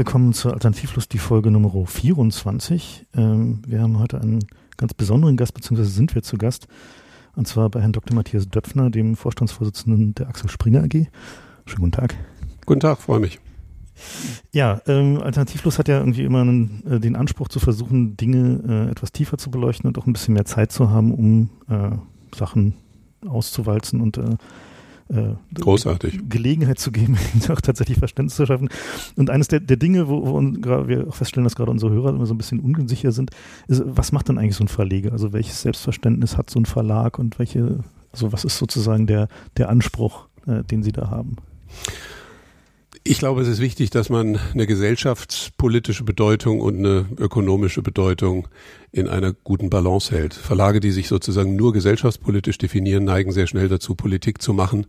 willkommen zur Alternativlos, die Folge Nummer 24. Ähm, wir haben heute einen ganz besonderen Gast, beziehungsweise sind wir zu Gast, und zwar bei Herrn Dr. Matthias Döpfner, dem Vorstandsvorsitzenden der Axel Springer AG. Schönen guten Tag. Guten Tag, freue mich. Ja, ähm, Alternativlos hat ja irgendwie immer einen, äh, den Anspruch zu versuchen, Dinge äh, etwas tiefer zu beleuchten und auch ein bisschen mehr Zeit zu haben, um äh, Sachen auszuwalzen und äh, Großartig. Gelegenheit zu geben, auch tatsächlich Verständnis zu schaffen. Und eines der, der Dinge, wo, wo wir auch feststellen, dass gerade unsere Hörer immer so ein bisschen unsicher sind, ist, was macht denn eigentlich so ein Verleger? Also welches Selbstverständnis hat so ein Verlag und welche, also was ist sozusagen der, der Anspruch, äh, den sie da haben? Ich glaube, es ist wichtig, dass man eine gesellschaftspolitische Bedeutung und eine ökonomische Bedeutung in einer guten Balance hält. Verlage, die sich sozusagen nur gesellschaftspolitisch definieren, neigen sehr schnell dazu, Politik zu machen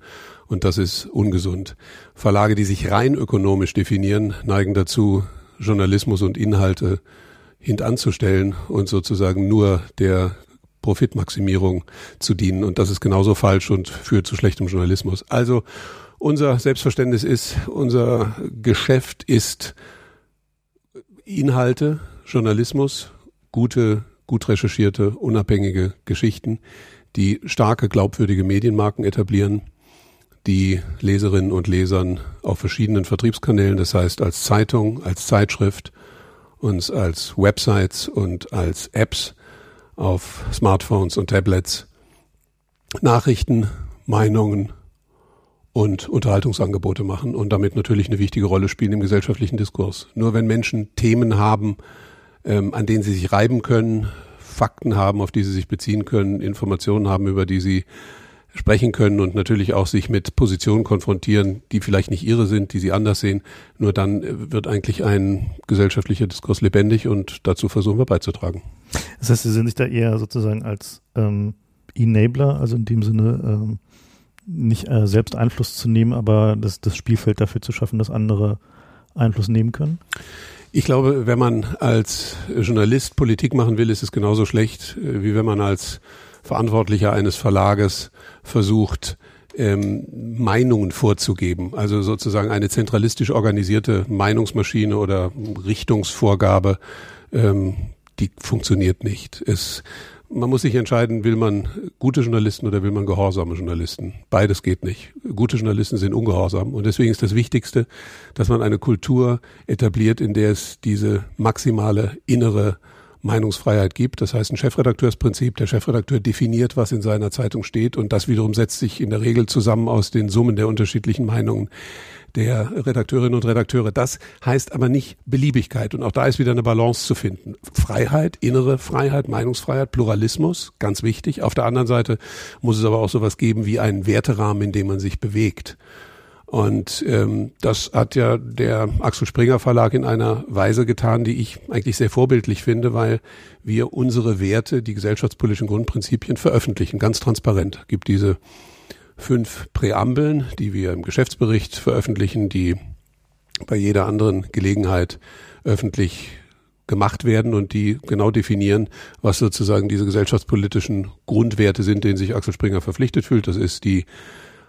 und das ist ungesund. Verlage, die sich rein ökonomisch definieren, neigen dazu, Journalismus und Inhalte hintanzustellen und sozusagen nur der Profitmaximierung zu dienen. Und das ist genauso falsch und führt zu schlechtem Journalismus. Also unser Selbstverständnis ist, unser Geschäft ist Inhalte, Journalismus, gute, gut recherchierte, unabhängige Geschichten, die starke, glaubwürdige Medienmarken etablieren, die Leserinnen und Lesern auf verschiedenen Vertriebskanälen, das heißt als Zeitung, als Zeitschrift, uns als Websites und als Apps auf Smartphones und Tablets Nachrichten, Meinungen, und Unterhaltungsangebote machen und damit natürlich eine wichtige Rolle spielen im gesellschaftlichen Diskurs. Nur wenn Menschen Themen haben, ähm, an denen sie sich reiben können, Fakten haben, auf die sie sich beziehen können, Informationen haben, über die sie sprechen können und natürlich auch sich mit Positionen konfrontieren, die vielleicht nicht ihre sind, die sie anders sehen. Nur dann äh, wird eigentlich ein gesellschaftlicher Diskurs lebendig und dazu versuchen wir beizutragen. Das heißt, Sie sehen sich da eher sozusagen als ähm, Enabler, also in dem Sinne ähm, nicht äh, selbst Einfluss zu nehmen, aber das, das Spielfeld dafür zu schaffen, dass andere Einfluss nehmen können? Ich glaube, wenn man als Journalist Politik machen will, ist es genauso schlecht, äh, wie wenn man als Verantwortlicher eines Verlages versucht, ähm, Meinungen vorzugeben. Also sozusagen eine zentralistisch organisierte Meinungsmaschine oder Richtungsvorgabe, ähm, die funktioniert nicht. Es man muss sich entscheiden, will man gute Journalisten oder will man gehorsame Journalisten. Beides geht nicht. Gute Journalisten sind ungehorsam und deswegen ist das Wichtigste, dass man eine Kultur etabliert, in der es diese maximale innere Meinungsfreiheit gibt. Das heißt ein Chefredakteursprinzip. Der Chefredakteur definiert, was in seiner Zeitung steht und das wiederum setzt sich in der Regel zusammen aus den Summen der unterschiedlichen Meinungen der Redakteurinnen und Redakteure. Das heißt aber nicht Beliebigkeit. Und auch da ist wieder eine Balance zu finden. Freiheit, innere Freiheit, Meinungsfreiheit, Pluralismus, ganz wichtig. Auf der anderen Seite muss es aber auch sowas geben wie einen Werterahmen, in dem man sich bewegt. Und ähm, das hat ja der Axel Springer Verlag in einer Weise getan, die ich eigentlich sehr vorbildlich finde, weil wir unsere Werte, die gesellschaftspolitischen Grundprinzipien veröffentlichen, ganz transparent. Gibt diese fünf Präambeln, die wir im Geschäftsbericht veröffentlichen, die bei jeder anderen Gelegenheit öffentlich gemacht werden und die genau definieren, was sozusagen diese gesellschaftspolitischen Grundwerte sind, denen sich Axel Springer verpflichtet fühlt. Das ist die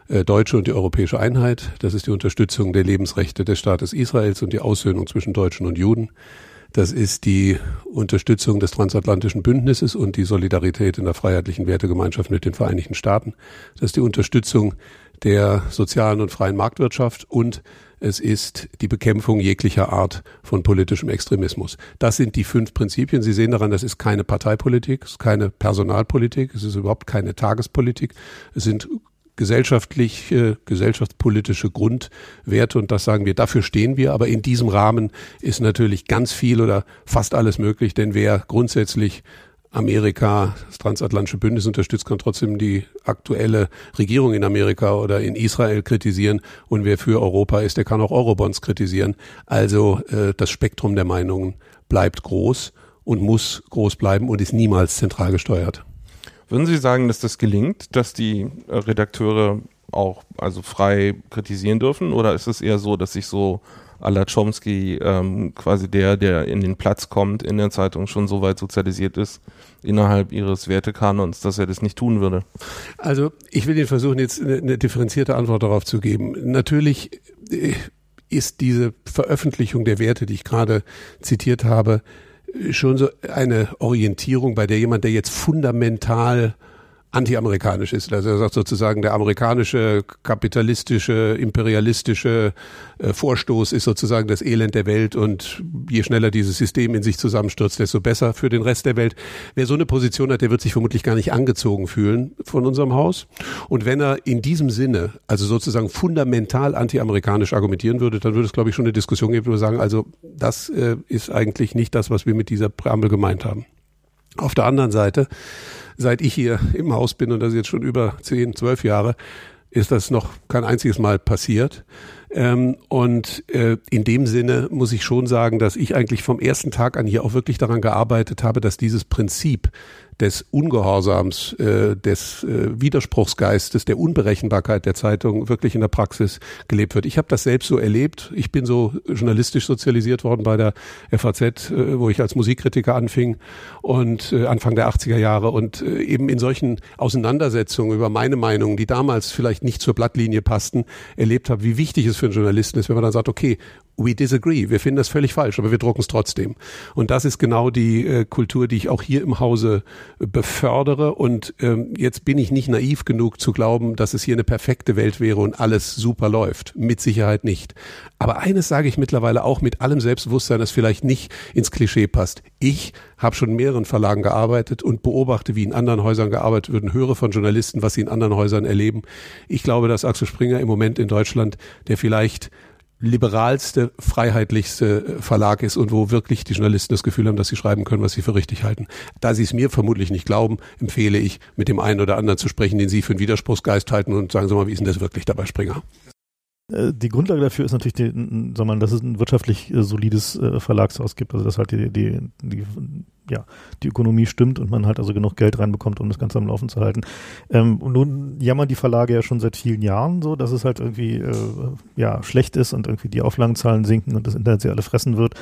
äh, deutsche und die europäische Einheit. Das ist die Unterstützung der Lebensrechte des Staates Israels und die Aussöhnung zwischen Deutschen und Juden. Das ist die Unterstützung des transatlantischen Bündnisses und die Solidarität in der freiheitlichen Wertegemeinschaft mit den Vereinigten Staaten. Das ist die Unterstützung der sozialen und freien Marktwirtschaft und es ist die Bekämpfung jeglicher Art von politischem Extremismus. Das sind die fünf Prinzipien. Sie sehen daran, das ist keine Parteipolitik, es ist keine Personalpolitik, es ist überhaupt keine Tagespolitik. Es sind gesellschaftliche, gesellschaftspolitische Grundwerte und das sagen wir, dafür stehen wir. Aber in diesem Rahmen ist natürlich ganz viel oder fast alles möglich, denn wer grundsätzlich Amerika, das transatlantische Bündnis unterstützt, kann trotzdem die aktuelle Regierung in Amerika oder in Israel kritisieren. Und wer für Europa ist, der kann auch Eurobonds kritisieren. Also äh, das Spektrum der Meinungen bleibt groß und muss groß bleiben und ist niemals zentral gesteuert. Würden Sie sagen, dass das gelingt, dass die äh, Redakteure auch also frei kritisieren dürfen? Oder ist es eher so, dass sich so à la Chomsky ähm, quasi der, der in den Platz kommt in der Zeitung, schon so weit sozialisiert ist innerhalb ihres Wertekanons, dass er das nicht tun würde? Also ich will Ihnen versuchen, jetzt eine, eine differenzierte Antwort darauf zu geben. Natürlich äh, ist diese Veröffentlichung der Werte, die ich gerade zitiert habe, schon so eine Orientierung, bei der jemand, der jetzt fundamental anti-amerikanisch ist. Also er sagt sozusagen, der amerikanische kapitalistische, imperialistische äh, Vorstoß ist sozusagen das Elend der Welt und je schneller dieses System in sich zusammenstürzt, desto besser für den Rest der Welt. Wer so eine Position hat, der wird sich vermutlich gar nicht angezogen fühlen von unserem Haus. Und wenn er in diesem Sinne, also sozusagen fundamental anti-amerikanisch argumentieren würde, dann würde es, glaube ich, schon eine Diskussion geben, wo wir sagen, also das äh, ist eigentlich nicht das, was wir mit dieser Präambel gemeint haben. Auf der anderen Seite seit ich hier im Haus bin, und das ist jetzt schon über zehn, zwölf Jahre, ist das noch kein einziges Mal passiert. Ähm, und äh, in dem Sinne muss ich schon sagen, dass ich eigentlich vom ersten Tag an hier auch wirklich daran gearbeitet habe, dass dieses Prinzip des Ungehorsams, äh, des äh, Widerspruchsgeistes, der Unberechenbarkeit der Zeitung wirklich in der Praxis gelebt wird. Ich habe das selbst so erlebt. Ich bin so journalistisch sozialisiert worden bei der FAZ, äh, wo ich als Musikkritiker anfing und äh, Anfang der 80er Jahre und äh, eben in solchen Auseinandersetzungen über meine Meinung, die damals vielleicht nicht zur Blattlinie passten, erlebt habe, wie wichtig es für einen Journalisten ist, wenn man dann sagt, okay, we disagree, wir finden das völlig falsch, aber wir drucken es trotzdem. Und das ist genau die äh, Kultur, die ich auch hier im Hause äh, befördere. Und ähm, jetzt bin ich nicht naiv genug zu glauben, dass es hier eine perfekte Welt wäre und alles super läuft. Mit Sicherheit nicht. Aber eines sage ich mittlerweile auch mit allem Selbstbewusstsein, das vielleicht nicht ins Klischee passt. Ich habe schon in mehreren Verlagen gearbeitet und beobachte, wie in anderen Häusern gearbeitet wird und höre von Journalisten, was sie in anderen Häusern erleben. Ich glaube, dass Axel Springer im Moment in Deutschland der vielleicht liberalste, freiheitlichste Verlag ist und wo wirklich die Journalisten das Gefühl haben, dass sie schreiben können, was sie für richtig halten. Da sie es mir vermutlich nicht glauben, empfehle ich, mit dem einen oder anderen zu sprechen, den sie für einen Widerspruchsgeist halten und sagen Sie mal, wie ist denn das wirklich dabei, Springer? Äh, die Grundlage dafür ist natürlich, die, sag mal, dass es ein wirtschaftlich äh, solides äh, Verlagshaus gibt, also dass halt die, die, die, ja, die Ökonomie stimmt und man halt also genug Geld reinbekommt, um das Ganze am Laufen zu halten. Ähm, und nun jammern die Verlage ja schon seit vielen Jahren so, dass es halt irgendwie äh, ja schlecht ist und irgendwie die Auflagenzahlen sinken und das Internet sie alle fressen wird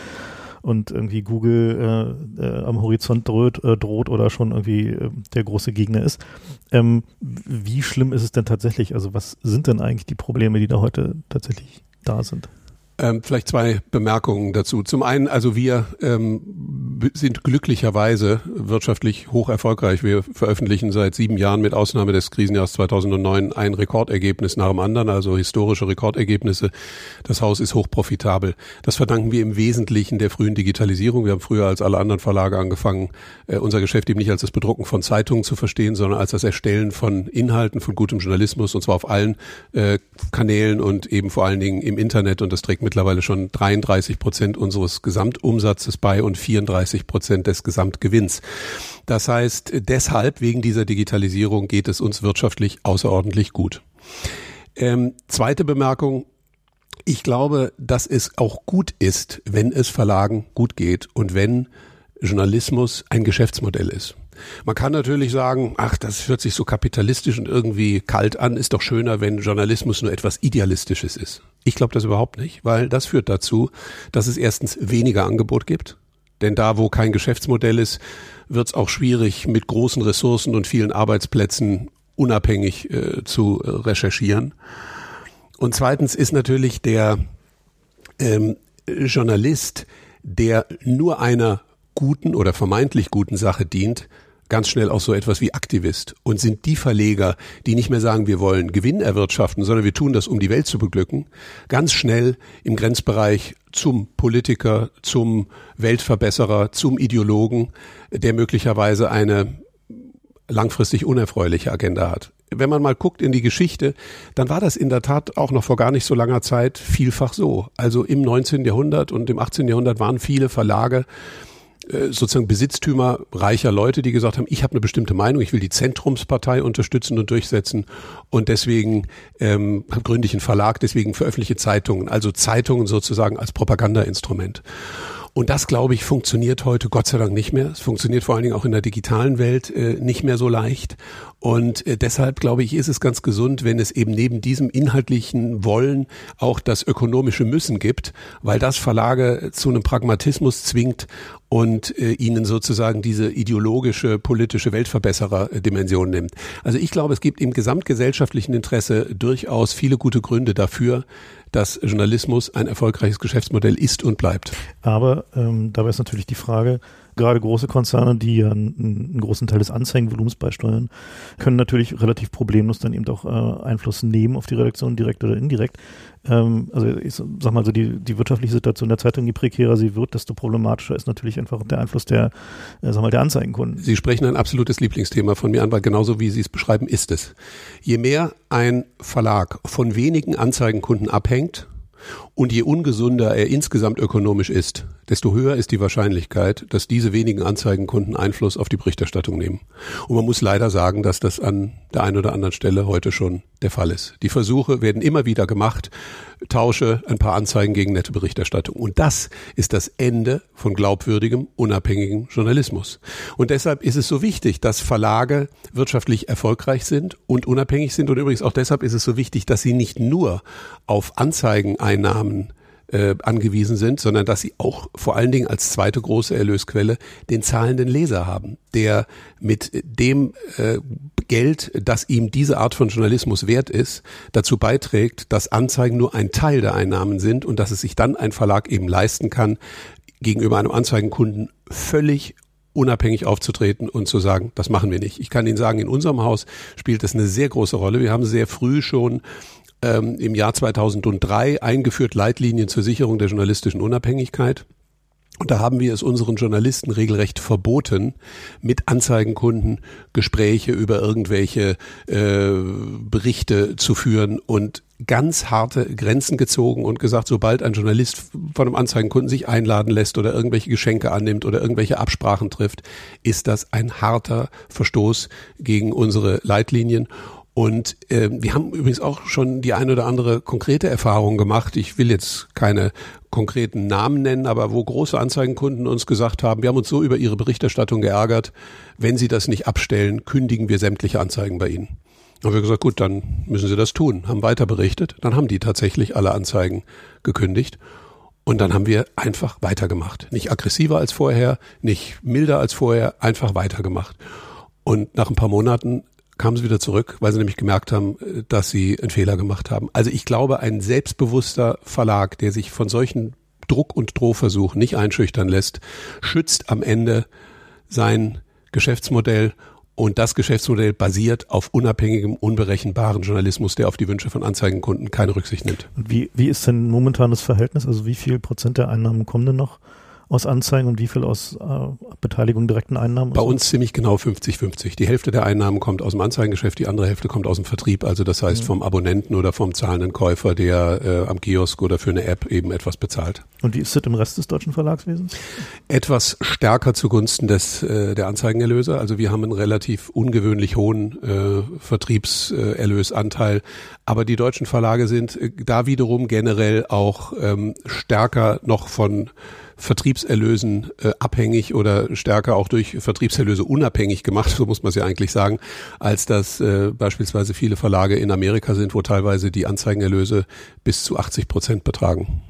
und irgendwie Google äh, äh, am Horizont droht, äh, droht oder schon irgendwie äh, der große Gegner ist. Ähm, wie schlimm ist es denn tatsächlich? Also was sind denn eigentlich die Probleme, die da heute tatsächlich da sind? Ähm, vielleicht zwei Bemerkungen dazu. Zum einen, also wir ähm, sind glücklicherweise wirtschaftlich hoch erfolgreich. Wir veröffentlichen seit sieben Jahren mit Ausnahme des Krisenjahres 2009 ein Rekordergebnis nach dem anderen, also historische Rekordergebnisse. Das Haus ist hoch profitabel. Das verdanken wir im Wesentlichen der frühen Digitalisierung. Wir haben früher als alle anderen Verlage angefangen, äh, unser Geschäft eben nicht als das Bedrucken von Zeitungen zu verstehen, sondern als das Erstellen von Inhalten, von gutem Journalismus und zwar auf allen äh, Kanälen und eben vor allen Dingen im Internet und das trägt mittlerweile schon 33 Prozent unseres Gesamtumsatzes bei und 34 Prozent des Gesamtgewinns. Das heißt, deshalb, wegen dieser Digitalisierung, geht es uns wirtschaftlich außerordentlich gut. Ähm, zweite Bemerkung. Ich glaube, dass es auch gut ist, wenn es Verlagen gut geht und wenn Journalismus ein Geschäftsmodell ist. Man kann natürlich sagen, ach, das hört sich so kapitalistisch und irgendwie kalt an, ist doch schöner, wenn Journalismus nur etwas Idealistisches ist. Ich glaube das überhaupt nicht, weil das führt dazu, dass es erstens weniger Angebot gibt. Denn da, wo kein Geschäftsmodell ist, wird es auch schwierig, mit großen Ressourcen und vielen Arbeitsplätzen unabhängig äh, zu äh, recherchieren. Und zweitens ist natürlich der ähm, Journalist, der nur einer guten oder vermeintlich guten Sache dient, ganz schnell auch so etwas wie Aktivist und sind die Verleger, die nicht mehr sagen, wir wollen Gewinn erwirtschaften, sondern wir tun das, um die Welt zu beglücken, ganz schnell im Grenzbereich zum Politiker, zum Weltverbesserer, zum Ideologen, der möglicherweise eine langfristig unerfreuliche Agenda hat. Wenn man mal guckt in die Geschichte, dann war das in der Tat auch noch vor gar nicht so langer Zeit vielfach so. Also im 19. Jahrhundert und im 18. Jahrhundert waren viele Verlage sozusagen Besitztümer reicher Leute, die gesagt haben, ich habe eine bestimmte Meinung, ich will die Zentrumspartei unterstützen und durchsetzen und deswegen ähm, gründe ich einen Verlag, deswegen veröffentliche Zeitungen, also Zeitungen sozusagen als Propagandainstrument. Und das, glaube ich, funktioniert heute Gott sei Dank nicht mehr. Es funktioniert vor allen Dingen auch in der digitalen Welt äh, nicht mehr so leicht. Und äh, deshalb glaube ich, ist es ganz gesund, wenn es eben neben diesem inhaltlichen Wollen auch das ökonomische Müssen gibt, weil das Verlage zu einem Pragmatismus zwingt und äh, ihnen sozusagen diese ideologische, politische Weltverbesserer-Dimension nimmt. Also ich glaube, es gibt im gesamtgesellschaftlichen Interesse durchaus viele gute Gründe dafür, dass Journalismus ein erfolgreiches Geschäftsmodell ist und bleibt. Aber ähm, dabei ist natürlich die Frage, gerade große Konzerne, die ja einen, einen großen Teil des Anzeigenvolumens beisteuern, können natürlich relativ problemlos dann eben auch äh, Einfluss nehmen auf die Redaktion, direkt oder indirekt. Ähm, also ich sag mal so, die, die wirtschaftliche Situation der Zeitung, je prekärer sie wird, desto problematischer ist natürlich einfach der Einfluss der, äh, sag mal, der Anzeigenkunden. Sie sprechen ein absolutes Lieblingsthema von mir an, weil genauso wie Sie es beschreiben, ist es. Je mehr ein Verlag von wenigen Anzeigenkunden abhängt, und je ungesunder er insgesamt ökonomisch ist, desto höher ist die Wahrscheinlichkeit, dass diese wenigen Anzeigenkunden Einfluss auf die Berichterstattung nehmen. Und man muss leider sagen, dass das an der einen oder anderen Stelle heute schon der Fall ist. Die Versuche werden immer wieder gemacht, tausche ein paar Anzeigen gegen nette Berichterstattung. Und das ist das Ende von glaubwürdigem, unabhängigem Journalismus. Und deshalb ist es so wichtig, dass Verlage wirtschaftlich erfolgreich sind und unabhängig sind. Und übrigens auch deshalb ist es so wichtig, dass sie nicht nur auf Anzeigeneinnahmen äh, angewiesen sind, sondern dass sie auch vor allen Dingen als zweite große Erlösquelle den zahlenden Leser haben, der mit dem äh, Geld, das ihm diese Art von Journalismus wert ist, dazu beiträgt, dass Anzeigen nur ein Teil der Einnahmen sind und dass es sich dann ein Verlag eben leisten kann, gegenüber einem Anzeigenkunden völlig unabhängig aufzutreten und zu sagen, das machen wir nicht. Ich kann Ihnen sagen, in unserem Haus spielt das eine sehr große Rolle. Wir haben sehr früh schon ähm, im Jahr 2003 eingeführt Leitlinien zur Sicherung der journalistischen Unabhängigkeit. Und da haben wir es unseren Journalisten regelrecht verboten, mit Anzeigenkunden Gespräche über irgendwelche äh, Berichte zu führen und ganz harte Grenzen gezogen und gesagt, sobald ein Journalist von einem Anzeigenkunden sich einladen lässt oder irgendwelche Geschenke annimmt oder irgendwelche Absprachen trifft, ist das ein harter Verstoß gegen unsere Leitlinien. Und äh, wir haben übrigens auch schon die ein oder andere konkrete Erfahrung gemacht. Ich will jetzt keine konkreten Namen nennen, aber wo große Anzeigenkunden uns gesagt haben, wir haben uns so über ihre Berichterstattung geärgert, wenn sie das nicht abstellen, kündigen wir sämtliche Anzeigen bei ihnen. Dann haben wir gesagt, gut, dann müssen sie das tun, haben weiter berichtet, dann haben die tatsächlich alle Anzeigen gekündigt. Und dann haben wir einfach weitergemacht. Nicht aggressiver als vorher, nicht milder als vorher, einfach weitergemacht. Und nach ein paar Monaten kamen sie wieder zurück, weil sie nämlich gemerkt haben, äh, dass sie einen Fehler gemacht haben. Also ich glaube, ein selbstbewusster Verlag, der sich von solchen Druck- und Drohversuchen nicht einschüchtern lässt, schützt am Ende sein Geschäftsmodell und das Geschäftsmodell basiert auf unabhängigem, unberechenbaren Journalismus, der auf die Wünsche von Anzeigenkunden keine Rücksicht nimmt. Und wie, wie ist denn momentan das Verhältnis? Also wie viel Prozent der Einnahmen kommen denn noch aus Anzeigen und wie viel aus äh, Beteiligung direkten Einnahmen? Bei uns ziemlich genau 50-50. Die Hälfte der Einnahmen kommt aus dem Anzeigengeschäft, die andere Hälfte kommt aus dem Vertrieb. Also das heißt mhm. vom Abonnenten oder vom zahlenden Käufer, der äh, am Kiosk oder für eine App eben etwas bezahlt. Und wie ist das im Rest des deutschen Verlagswesens? Etwas stärker zugunsten des äh, der Anzeigenerlöse. Also wir haben einen relativ ungewöhnlich hohen äh, Vertriebserlösanteil. Aber die deutschen Verlage sind äh, da wiederum generell auch ähm, stärker noch von Vertriebserlösen äh, abhängig oder stärker auch durch Vertriebserlöse unabhängig gemacht, so muss man es ja eigentlich sagen, als das äh, beispielsweise viele Verlage in Amerika sind, wo teilweise die Anzeigenerlöse bis zu 80 Prozent betragen.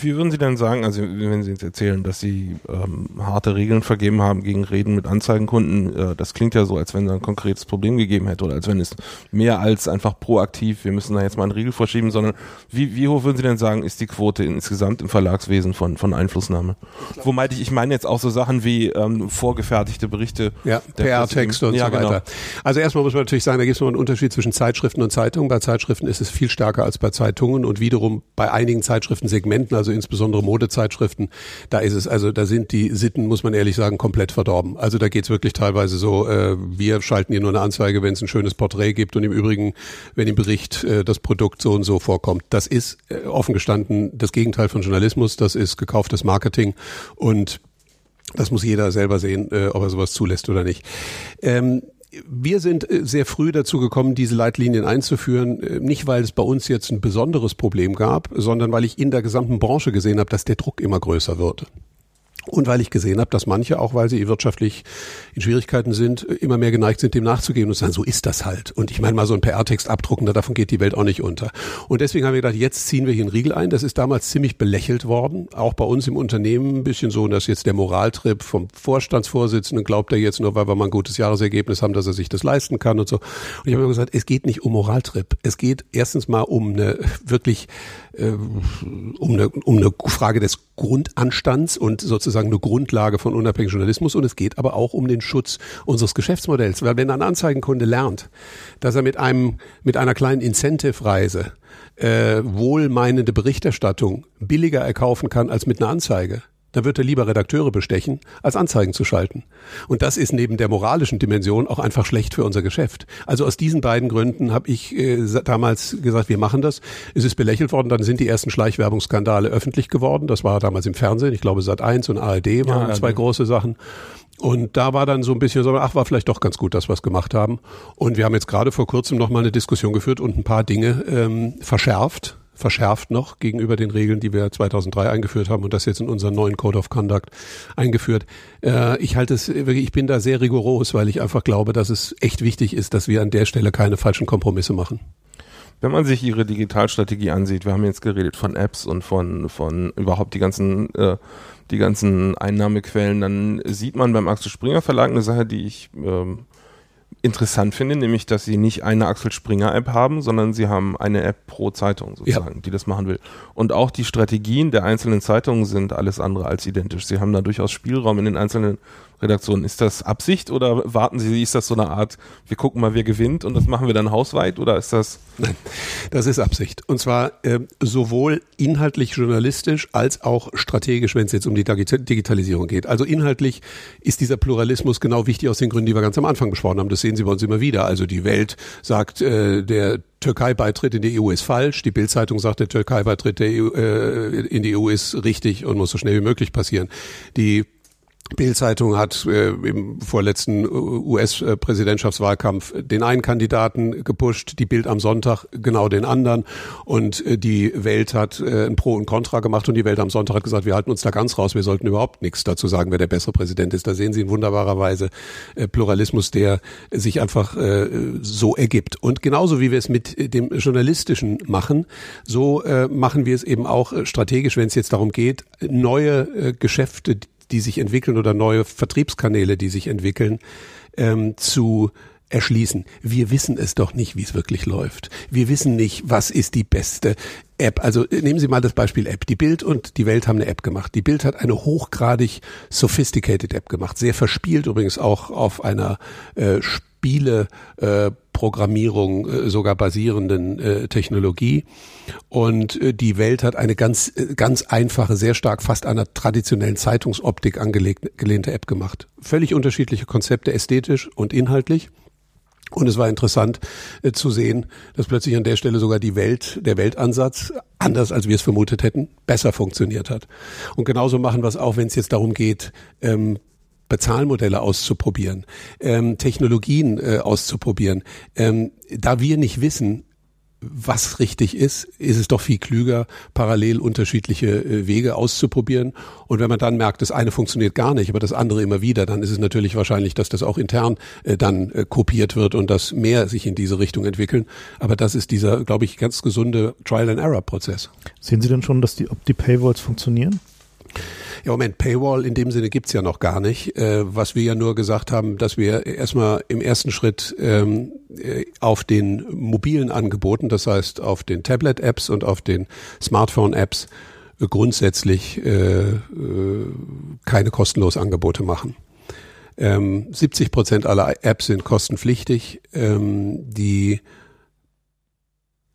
Wie würden Sie denn sagen, also wenn Sie jetzt erzählen, dass Sie ähm, harte Regeln vergeben haben gegen Reden mit Anzeigenkunden, äh, das klingt ja so, als wenn da ein konkretes Problem gegeben hätte oder als wenn es mehr als einfach proaktiv, wir müssen da jetzt mal einen Riegel verschieben, sondern wie, wie hoch würden Sie denn sagen, ist die Quote insgesamt im Verlagswesen von, von Einflussnahme? Wo meinte ich, ich meine jetzt auch so Sachen wie ähm, vorgefertigte Berichte. Ja, PR-Texte und ja, so weiter. Genau. Also erstmal muss man natürlich sagen, da gibt es noch einen Unterschied zwischen Zeitschriften und Zeitungen. Bei Zeitschriften ist es viel stärker als bei Zeitungen und wiederum bei einigen Zeitschriftensegmenten also insbesondere Modezeitschriften, da ist es, also da sind die Sitten, muss man ehrlich sagen, komplett verdorben. Also da geht's wirklich teilweise so, äh, wir schalten hier nur eine Anzeige, wenn es ein schönes Porträt gibt und im Übrigen, wenn im Bericht äh, das Produkt so und so vorkommt. Das ist äh, offen gestanden das Gegenteil von Journalismus, das ist gekauftes Marketing und das muss jeder selber sehen, äh, ob er sowas zulässt oder nicht. Ähm, wir sind äh, sehr früh dazu gekommen, diese Leitlinien einzuführen, äh, nicht weil es bei uns jetzt ein besonderes Problem gab, sondern weil ich in der gesamten Branche gesehen habe, dass der Druck immer größer wird. Und weil ich gesehen habe, dass manche, auch weil sie wirtschaftlich in Schwierigkeiten sind, immer mehr geneigt sind, dem nachzugeben und sagen, so ist das halt. Und ich meine mal so ein PR-Text abdrucken, davon geht die Welt auch nicht unter. Und deswegen haben wir gedacht, jetzt ziehen wir hier einen Riegel ein. Das ist damals ziemlich belächelt worden, auch bei uns im Unternehmen ein bisschen so, dass jetzt der Moraltrip vom Vorstandsvorsitzenden glaubt er jetzt nur, weil wir mal ein gutes Jahresergebnis haben, dass er sich das leisten kann und so. Und ich habe immer gesagt, es geht nicht um Moraltrip. Es geht erstens mal um eine wirklich äh, um eine, um eine Frage des Grundanstands und sozusagen eine Grundlage von unabhängigem Journalismus. Und es geht aber auch um den Schutz unseres Geschäftsmodells. Weil wenn ein Anzeigenkunde lernt, dass er mit einem, mit einer kleinen Incentive-Reise äh, wohlmeinende Berichterstattung billiger erkaufen kann als mit einer Anzeige, dann wird er lieber Redakteure bestechen, als Anzeigen zu schalten. Und das ist neben der moralischen Dimension auch einfach schlecht für unser Geschäft. Also aus diesen beiden Gründen habe ich äh, damals gesagt, wir machen das. Es ist belächelt worden, dann sind die ersten Schleichwerbungsskandale öffentlich geworden. Das war damals im Fernsehen, ich glaube Sat 1 und ARD waren ja, zwei ja. große Sachen. Und da war dann so ein bisschen so, ach, war vielleicht doch ganz gut, dass wir es gemacht haben. Und wir haben jetzt gerade vor kurzem nochmal eine Diskussion geführt und ein paar Dinge ähm, verschärft verschärft noch gegenüber den Regeln, die wir 2003 eingeführt haben und das jetzt in unseren neuen Code of Conduct eingeführt. Äh, ich halte es wirklich, ich bin da sehr rigoros, weil ich einfach glaube, dass es echt wichtig ist, dass wir an der Stelle keine falschen Kompromisse machen. Wenn man sich Ihre Digitalstrategie ansieht, wir haben jetzt geredet von Apps und von, von überhaupt die ganzen, äh, die ganzen Einnahmequellen, dann sieht man beim Axel Springer Verlag eine Sache, die ich ähm, interessant finde, nämlich, dass sie nicht eine Axel Springer App haben, sondern sie haben eine App pro Zeitung sozusagen, ja. die das machen will. Und auch die Strategien der einzelnen Zeitungen sind alles andere als identisch. Sie haben da durchaus Spielraum in den einzelnen Redaktion. Ist das Absicht oder warten Sie, ist das so eine Art, wir gucken mal, wer gewinnt und das machen wir dann hausweit oder ist das? Nein, das ist Absicht. Und zwar äh, sowohl inhaltlich journalistisch als auch strategisch, wenn es jetzt um die Digitalisierung geht. Also inhaltlich ist dieser Pluralismus genau wichtig aus den Gründen, die wir ganz am Anfang besprochen haben. Das sehen Sie bei uns immer wieder. Also die Welt sagt, äh, der Türkei-Beitritt in die EU ist falsch. Die Bildzeitung sagt, der Türkei-Beitritt äh, in die EU ist richtig und muss so schnell wie möglich passieren. Die Bild-Zeitung hat äh, im vorletzten US-Präsidentschaftswahlkampf den einen Kandidaten gepusht, die Bild am Sonntag genau den anderen und äh, die Welt hat äh, ein Pro und Contra gemacht und die Welt am Sonntag hat gesagt, wir halten uns da ganz raus, wir sollten überhaupt nichts dazu sagen, wer der bessere Präsident ist. Da sehen Sie in wunderbarer Weise äh, Pluralismus, der sich einfach äh, so ergibt. Und genauso wie wir es mit dem Journalistischen machen, so äh, machen wir es eben auch strategisch, wenn es jetzt darum geht, neue äh, Geschäfte, die sich entwickeln oder neue Vertriebskanäle, die sich entwickeln, ähm, zu erschließen. Wir wissen es doch nicht, wie es wirklich läuft. Wir wissen nicht, was ist die beste App. Also nehmen Sie mal das Beispiel App. Die Bild und die Welt haben eine App gemacht. Die Bild hat eine hochgradig sophisticated App gemacht. Sehr verspielt übrigens auch auf einer äh, Spiele äh, Programmierung äh, sogar basierenden äh, Technologie. Und äh, die Welt hat eine ganz, ganz einfache, sehr stark fast einer traditionellen Zeitungsoptik angelehnte App gemacht. Völlig unterschiedliche Konzepte, ästhetisch und inhaltlich. Und es war interessant äh, zu sehen, dass plötzlich an der Stelle sogar die Welt, der Weltansatz, anders als wir es vermutet hätten, besser funktioniert hat. Und genauso machen wir es auch, wenn es jetzt darum geht, ähm, Bezahlmodelle auszuprobieren, ähm, Technologien äh, auszuprobieren. Ähm, da wir nicht wissen, was richtig ist, ist es doch viel klüger, parallel unterschiedliche äh, Wege auszuprobieren. Und wenn man dann merkt, das eine funktioniert gar nicht, aber das andere immer wieder, dann ist es natürlich wahrscheinlich, dass das auch intern äh, dann äh, kopiert wird und dass mehr sich in diese Richtung entwickeln. Aber das ist dieser, glaube ich, ganz gesunde Trial-and-Error-Prozess. Sehen Sie denn schon, dass die, ob die Paywalls funktionieren? Ja, Moment, Paywall in dem Sinne gibt's ja noch gar nicht. Äh, was wir ja nur gesagt haben, dass wir erstmal im ersten Schritt ähm, äh, auf den mobilen Angeboten, das heißt auf den Tablet-Apps und auf den Smartphone-Apps äh, grundsätzlich äh, äh, keine kostenlosen Angebote machen. Ähm, 70 Prozent aller Apps sind kostenpflichtig. Ähm, die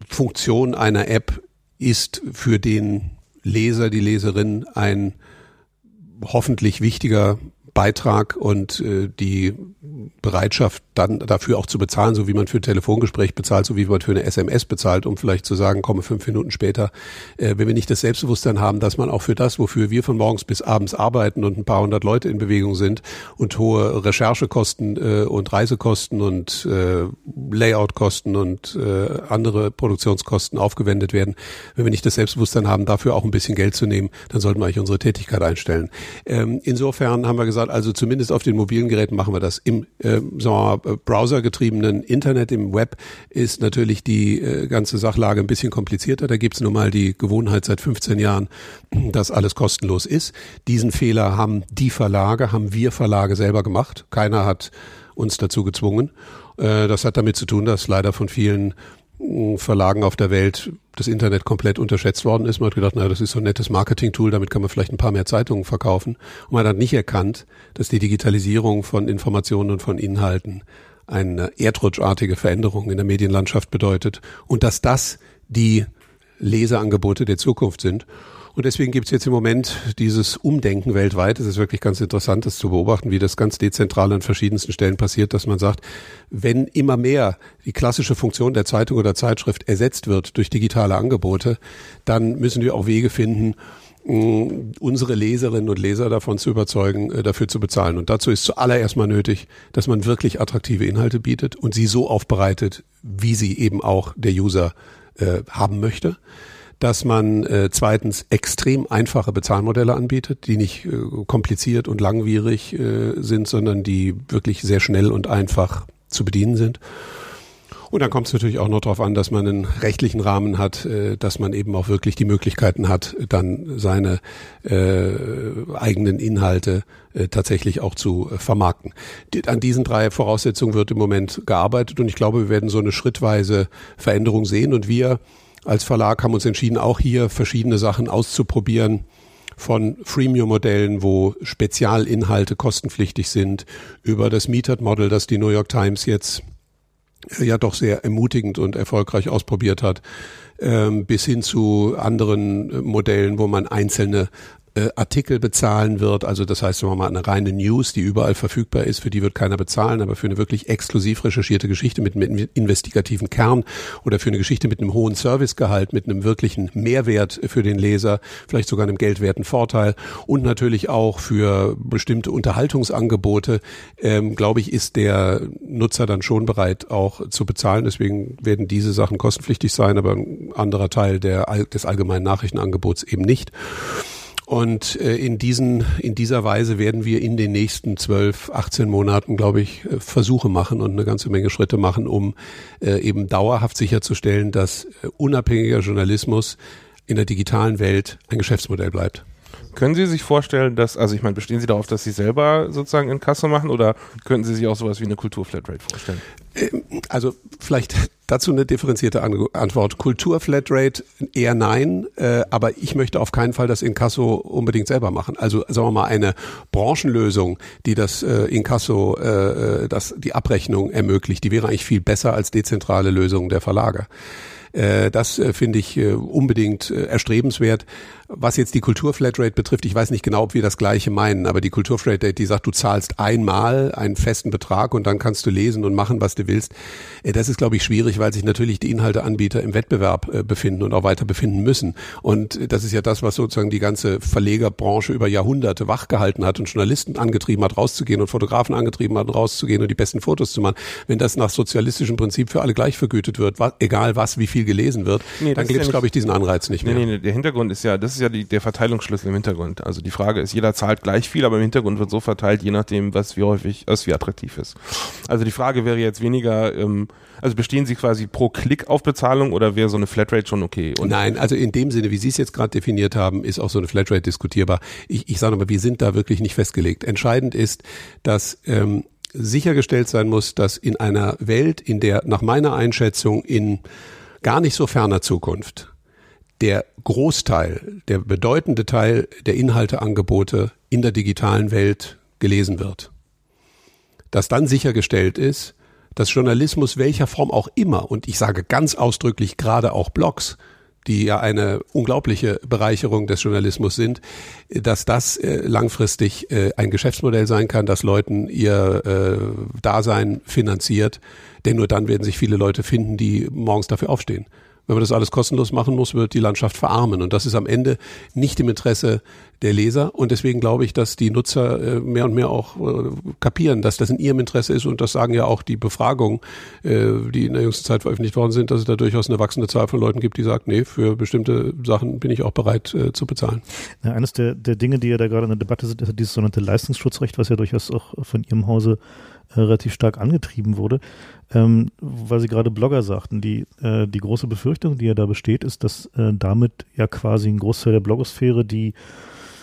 Funktion einer App ist für den Leser, die Leserin ein hoffentlich wichtiger Beitrag und äh, die Bereitschaft, dann dafür auch zu bezahlen, so wie man für ein Telefongespräch bezahlt, so wie man für eine SMS bezahlt, um vielleicht zu sagen, komme fünf Minuten später. Äh, wenn wir nicht das Selbstbewusstsein haben, dass man auch für das, wofür wir von morgens bis abends arbeiten und ein paar hundert Leute in Bewegung sind und hohe Recherchekosten äh, und Reisekosten und äh, Layoutkosten und äh, andere Produktionskosten aufgewendet werden, wenn wir nicht das Selbstbewusstsein haben, dafür auch ein bisschen Geld zu nehmen, dann sollten wir eigentlich unsere Tätigkeit einstellen. Ähm, insofern haben wir gesagt, also zumindest auf den mobilen Geräten machen wir das. Im äh, sagen wir mal, browsergetriebenen Internet, im Web ist natürlich die äh, ganze Sachlage ein bisschen komplizierter. Da gibt es nun mal die Gewohnheit seit 15 Jahren, dass alles kostenlos ist. Diesen Fehler haben die Verlage, haben wir Verlage selber gemacht. Keiner hat uns dazu gezwungen. Äh, das hat damit zu tun, dass leider von vielen Verlagen auf der Welt das Internet komplett unterschätzt worden ist. Man hat gedacht, naja, das ist so ein nettes Marketing-Tool, damit kann man vielleicht ein paar mehr Zeitungen verkaufen. Und man hat nicht erkannt, dass die Digitalisierung von Informationen und von Inhalten eine erdrutschartige Veränderung in der Medienlandschaft bedeutet und dass das die Leseangebote der Zukunft sind. Und deswegen gibt es jetzt im Moment dieses Umdenken weltweit. Es ist wirklich ganz interessant, das zu beobachten, wie das ganz dezentral an verschiedensten Stellen passiert, dass man sagt, wenn immer mehr die klassische Funktion der Zeitung oder Zeitschrift ersetzt wird durch digitale Angebote, dann müssen wir auch Wege finden, unsere Leserinnen und Leser davon zu überzeugen, äh, dafür zu bezahlen. Und dazu ist zuallererst mal nötig, dass man wirklich attraktive Inhalte bietet und sie so aufbereitet, wie sie eben auch der User äh, haben möchte dass man äh, zweitens extrem einfache Bezahlmodelle anbietet, die nicht äh, kompliziert und langwierig äh, sind, sondern die wirklich sehr schnell und einfach zu bedienen sind. Und dann kommt es natürlich auch noch darauf an, dass man einen rechtlichen Rahmen hat, äh, dass man eben auch wirklich die Möglichkeiten hat, dann seine äh, eigenen Inhalte äh, tatsächlich auch zu äh, vermarkten. An diesen drei Voraussetzungen wird im Moment gearbeitet und ich glaube, wir werden so eine schrittweise Veränderung sehen und wir als Verlag haben uns entschieden, auch hier verschiedene Sachen auszuprobieren. Von Freemium-Modellen, wo Spezialinhalte kostenpflichtig sind, über das Metered-Model, das die New York Times jetzt äh, ja doch sehr ermutigend und erfolgreich ausprobiert hat, ähm, bis hin zu anderen äh, Modellen, wo man einzelne äh, Artikel bezahlen wird. Also das heißt, wenn man mal eine reine News, die überall verfügbar ist, für die wird keiner bezahlen, aber für eine wirklich exklusiv recherchierte Geschichte mit, mit einem investigativen Kern oder für eine Geschichte mit einem hohen Servicegehalt, mit einem wirklichen Mehrwert für den Leser, vielleicht sogar einem geldwerten Vorteil und natürlich auch für bestimmte Unterhaltungsangebote, ähm, glaube ich, ist der Nutzer dann schon bereit, auch zu bezahlen. Deswegen werden diese Sachen kostenpflichtig sein, aber ein anderer Teil der, des allgemeinen Nachrichtenangebots eben nicht. Und äh, in, diesen, in dieser Weise werden wir in den nächsten 12, 18 Monaten, glaube ich, äh, Versuche machen und eine ganze Menge Schritte machen, um äh, eben dauerhaft sicherzustellen, dass äh, unabhängiger Journalismus in der digitalen Welt ein Geschäftsmodell bleibt. Können Sie sich vorstellen, dass, also ich meine, bestehen Sie darauf, dass Sie selber sozusagen in Kasse machen oder könnten Sie sich auch sowas wie eine Kulturflatrate vorstellen? Ähm, also vielleicht dazu eine differenzierte Antwort. Kulturflatrate eher nein, äh, aber ich möchte auf keinen Fall das Inkasso unbedingt selber machen. Also sagen wir mal eine Branchenlösung, die das äh, Inkasso, äh, das die Abrechnung ermöglicht, die wäre eigentlich viel besser als dezentrale Lösungen der Verlage. Äh, das äh, finde ich äh, unbedingt erstrebenswert. Was jetzt die Kulturflatrate betrifft, ich weiß nicht genau, ob wir das Gleiche meinen, aber die Kulturflatrate, die sagt, du zahlst einmal einen festen Betrag und dann kannst du lesen und machen, was du willst. Das ist, glaube ich, schwierig, weil sich natürlich die Inhalteanbieter im Wettbewerb befinden und auch weiter befinden müssen. Und das ist ja das, was sozusagen die ganze Verlegerbranche über Jahrhunderte wachgehalten hat und Journalisten angetrieben hat, rauszugehen und Fotografen angetrieben hat, rauszugehen und die besten Fotos zu machen. Wenn das nach sozialistischem Prinzip für alle gleich vergütet wird, egal was, wie viel gelesen wird, nee, dann gibt es, ja glaube ich, diesen Anreiz nicht mehr. Nee, nee, der Hintergrund ist ja, das ist ja die, der Verteilungsschlüssel im Hintergrund. Also die Frage ist, jeder zahlt gleich viel, aber im Hintergrund wird so verteilt, je nachdem, was wie häufig, was wie attraktiv ist. Also die Frage wäre jetzt weniger, ähm, also bestehen Sie quasi pro Klick auf Bezahlung oder wäre so eine Flatrate schon okay? Und Nein, also in dem Sinne, wie Sie es jetzt gerade definiert haben, ist auch so eine Flatrate diskutierbar. Ich, ich sage nochmal, wir sind da wirklich nicht festgelegt. Entscheidend ist, dass ähm, sichergestellt sein muss, dass in einer Welt, in der nach meiner Einschätzung in gar nicht so ferner Zukunft der Großteil, der bedeutende Teil der Inhalteangebote in der digitalen Welt gelesen wird. Dass dann sichergestellt ist, dass Journalismus welcher Form auch immer, und ich sage ganz ausdrücklich gerade auch Blogs, die ja eine unglaubliche Bereicherung des Journalismus sind, dass das äh, langfristig äh, ein Geschäftsmodell sein kann, das Leuten ihr äh, Dasein finanziert. Denn nur dann werden sich viele Leute finden, die morgens dafür aufstehen. Wenn man das alles kostenlos machen muss, wird die Landschaft verarmen. Und das ist am Ende nicht im Interesse der Leser. Und deswegen glaube ich, dass die Nutzer äh, mehr und mehr auch äh, kapieren, dass das in ihrem Interesse ist. Und das sagen ja auch die Befragungen, äh, die in der jüngsten Zeit veröffentlicht worden sind, dass es da durchaus eine wachsende Zahl von Leuten gibt, die sagen, nee, für bestimmte Sachen bin ich auch bereit zu bezahlen. Ja, eines der, der Dinge, die ja da gerade in der Debatte sind, ist dieses sogenannte Leistungsschutzrecht, was ja durchaus auch von Ihrem Hause relativ stark angetrieben wurde. Ähm, weil Sie gerade Blogger sagten, die, äh, die große Befürchtung, die ja da besteht, ist, dass äh, damit ja quasi ein Großteil der Blogosphäre, die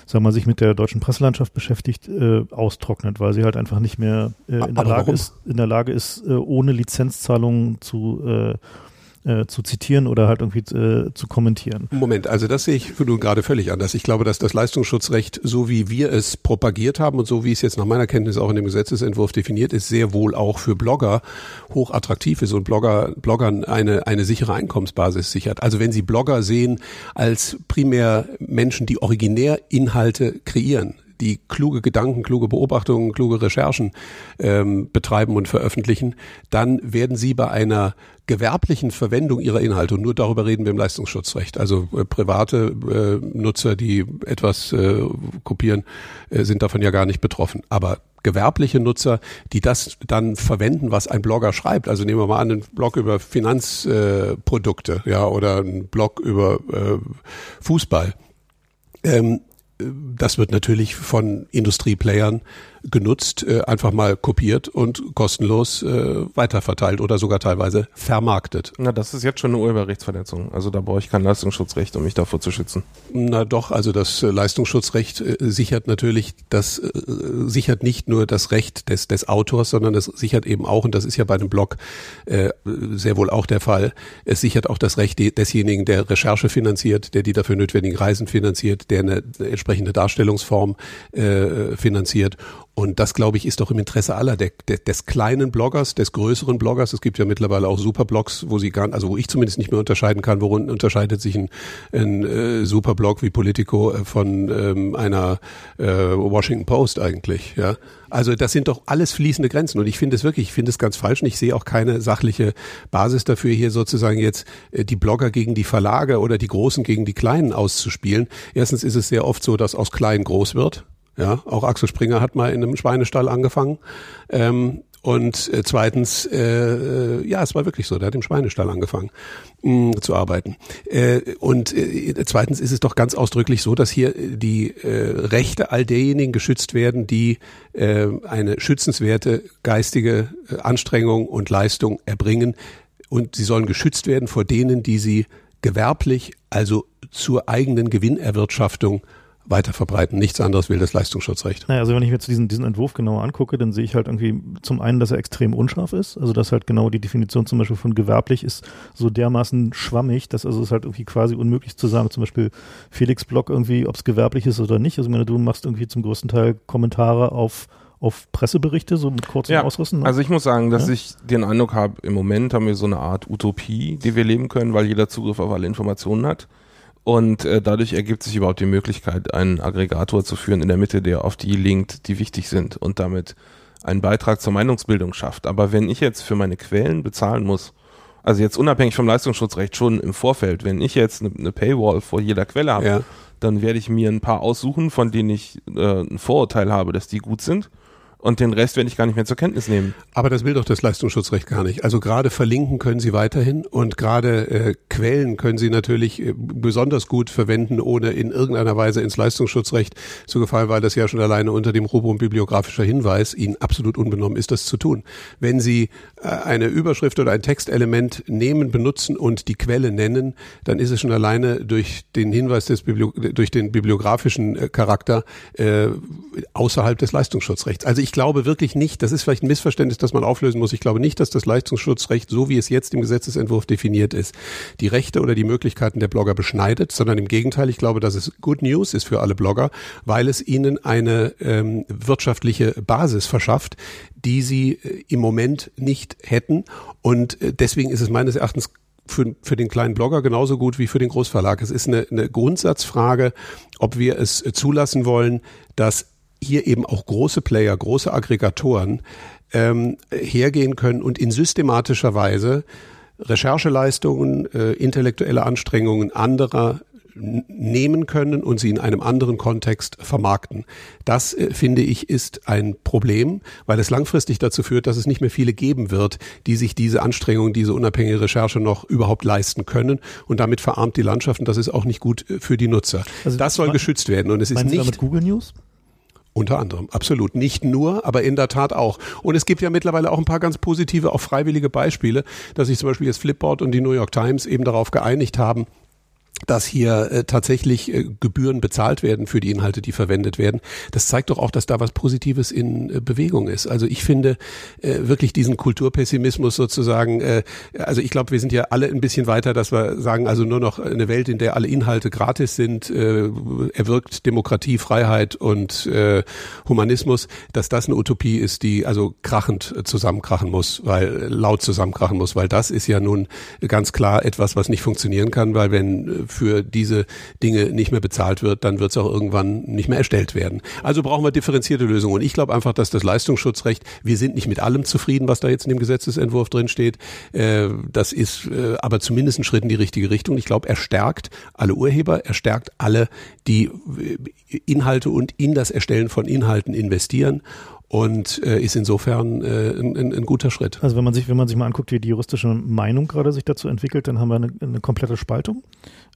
sagen wir, sich mit der deutschen Presselandschaft beschäftigt, äh, austrocknet, weil sie halt einfach nicht mehr äh, in, der Lage ist, in der Lage ist, äh, ohne Lizenzzahlungen zu äh, zu zitieren oder halt irgendwie äh, zu kommentieren. Moment, also das sehe ich nun gerade völlig anders. Ich glaube, dass das Leistungsschutzrecht, so wie wir es propagiert haben und so wie es jetzt nach meiner Kenntnis auch in dem Gesetzesentwurf definiert ist, sehr wohl auch für Blogger hoch attraktiv ist und Blogger, Bloggern eine, eine sichere Einkommensbasis sichert. Also wenn Sie Blogger sehen als primär Menschen, die originär Inhalte kreieren, die kluge Gedanken, kluge Beobachtungen, kluge Recherchen ähm, betreiben und veröffentlichen, dann werden sie bei einer gewerblichen Verwendung ihrer Inhalte, und nur darüber reden wir im Leistungsschutzrecht, also äh, private äh, Nutzer, die etwas äh, kopieren, äh, sind davon ja gar nicht betroffen. Aber gewerbliche Nutzer, die das dann verwenden, was ein Blogger schreibt. Also nehmen wir mal an, einen Blog über Finanzprodukte, äh, ja, oder einen Blog über äh, Fußball. Ähm, das wird natürlich von Industrieplayern genutzt, äh, einfach mal kopiert und kostenlos äh, weiterverteilt oder sogar teilweise vermarktet. Na, das ist jetzt schon eine Urheberrechtsverletzung. Also da brauche ich kein Leistungsschutzrecht, um mich davor zu schützen. Na doch, also das äh, Leistungsschutzrecht äh, sichert natürlich das äh, sichert nicht nur das Recht des des Autors, sondern es sichert eben auch und das ist ja bei einem Blog äh, sehr wohl auch der Fall. Es sichert auch das Recht desjenigen, der Recherche finanziert, der die dafür notwendigen Reisen finanziert, der eine entsprechende Darstellungsform äh, finanziert und das, glaube ich, ist doch im Interesse aller, der, der, des kleinen Bloggers, des größeren Bloggers. Es gibt ja mittlerweile auch Superblogs, wo sie gar, also wo ich zumindest nicht mehr unterscheiden kann, worin unterscheidet sich ein, ein äh, Superblog wie Politico äh, von ähm, einer äh, Washington Post eigentlich, ja. Also das sind doch alles fließende Grenzen und ich finde es wirklich, ich finde es ganz falsch und ich sehe auch keine sachliche Basis dafür, hier sozusagen jetzt äh, die Blogger gegen die Verlage oder die Großen gegen die Kleinen auszuspielen. Erstens ist es sehr oft so, dass aus klein groß wird. Ja, auch Axel Springer hat mal in einem Schweinestall angefangen. Ähm, und äh, zweitens, äh, äh, ja, es war wirklich so, der hat im Schweinestall angefangen mh, mm, zu arbeiten. Äh, und äh, zweitens ist es doch ganz ausdrücklich so, dass hier die äh, Rechte all derjenigen geschützt werden, die äh, eine schützenswerte geistige äh, Anstrengung und Leistung erbringen. Und sie sollen geschützt werden vor denen, die sie gewerblich, also zur eigenen Gewinnerwirtschaftung weiter verbreiten. Nichts anderes will das Leistungsschutzrecht. Naja, also wenn ich mir jetzt diesen, diesen Entwurf genauer angucke, dann sehe ich halt irgendwie zum einen, dass er extrem unscharf ist. Also dass halt genau die Definition zum Beispiel von gewerblich ist so dermaßen schwammig, dass also es halt irgendwie quasi unmöglich zu sagen, zum Beispiel Felix Blog irgendwie, ob es gewerblich ist oder nicht. Also ich meine, du machst irgendwie zum größten Teil Kommentare auf auf Presseberichte, so mit kurzen ja, Ausrissen? Ne? Also ich muss sagen, dass ja? ich den Eindruck habe, im Moment haben wir so eine Art Utopie, die wir leben können, weil jeder Zugriff auf alle Informationen hat. Und äh, dadurch ergibt sich überhaupt die Möglichkeit, einen Aggregator zu führen in der Mitte, der auf die linkt, die wichtig sind und damit einen Beitrag zur Meinungsbildung schafft. Aber wenn ich jetzt für meine Quellen bezahlen muss, also jetzt unabhängig vom Leistungsschutzrecht schon im Vorfeld, wenn ich jetzt eine, eine Paywall vor jeder Quelle habe, ja. dann werde ich mir ein paar aussuchen, von denen ich äh, ein Vorurteil habe, dass die gut sind und den Rest werde ich gar nicht mehr zur Kenntnis nehmen. Aber das will doch das Leistungsschutzrecht gar nicht. Also gerade verlinken können Sie weiterhin und gerade äh, Quellen können Sie natürlich äh, besonders gut verwenden, ohne in irgendeiner Weise ins Leistungsschutzrecht zu gefallen, weil das ja schon alleine unter dem Rubrum bibliografischer Hinweis Ihnen absolut unbenommen ist, das zu tun. Wenn Sie äh, eine Überschrift oder ein Textelement nehmen, benutzen und die Quelle nennen, dann ist es schon alleine durch den Hinweis des Bibli durch den bibliografischen äh, Charakter äh, außerhalb des Leistungsschutzrechts. Also ich glaube wirklich nicht, das ist vielleicht ein Missverständnis, das man auflösen muss. Ich glaube nicht, dass das Leistungsschutzrecht, so wie es jetzt im Gesetzesentwurf definiert ist, die Rechte oder die Möglichkeiten der Blogger beschneidet, sondern im Gegenteil, ich glaube, dass es Good News ist für alle Blogger, weil es ihnen eine ähm, wirtschaftliche Basis verschafft, die sie äh, im Moment nicht hätten. Und äh, deswegen ist es meines Erachtens für, für den kleinen Blogger genauso gut wie für den Großverlag. Es ist eine, eine Grundsatzfrage, ob wir es zulassen wollen, dass hier eben auch große Player, große Aggregatoren ähm, hergehen können und in systematischer Weise Rechercheleistungen, äh, intellektuelle Anstrengungen anderer nehmen können und sie in einem anderen Kontext vermarkten. Das, äh, finde ich, ist ein Problem, weil es langfristig dazu führt, dass es nicht mehr viele geben wird, die sich diese Anstrengung, diese unabhängige Recherche noch überhaupt leisten können. Und damit verarmt die Landschaft und das ist auch nicht gut äh, für die Nutzer. Also, das soll geschützt werden und es ist nicht. Google News? Unter anderem, absolut. Nicht nur, aber in der Tat auch. Und es gibt ja mittlerweile auch ein paar ganz positive, auch freiwillige Beispiele, dass sich zum Beispiel jetzt Flipboard und die New York Times eben darauf geeinigt haben, dass hier äh, tatsächlich äh, Gebühren bezahlt werden für die Inhalte, die verwendet werden. Das zeigt doch auch, dass da was Positives in äh, Bewegung ist. Also ich finde äh, wirklich diesen Kulturpessimismus sozusagen, äh, also ich glaube, wir sind ja alle ein bisschen weiter, dass wir sagen, also nur noch eine Welt, in der alle Inhalte gratis sind, äh, erwirkt Demokratie, Freiheit und äh, Humanismus, dass das eine Utopie ist, die also krachend zusammenkrachen muss, weil laut zusammenkrachen muss, weil das ist ja nun ganz klar etwas, was nicht funktionieren kann, weil wenn für diese Dinge nicht mehr bezahlt wird, dann wird es auch irgendwann nicht mehr erstellt werden. Also brauchen wir differenzierte Lösungen. Und ich glaube einfach, dass das Leistungsschutzrecht, wir sind nicht mit allem zufrieden, was da jetzt in dem Gesetzesentwurf drin steht. Äh, das ist äh, aber zumindest ein Schritt in die richtige Richtung. Ich glaube, er stärkt alle Urheber, er stärkt alle, die äh, Inhalte und in das Erstellen von Inhalten investieren und äh, ist insofern äh, ein, ein, ein, guter Schritt. Also wenn man sich, wenn man sich mal anguckt, wie die juristische Meinung gerade sich dazu entwickelt, dann haben wir eine, eine komplette Spaltung.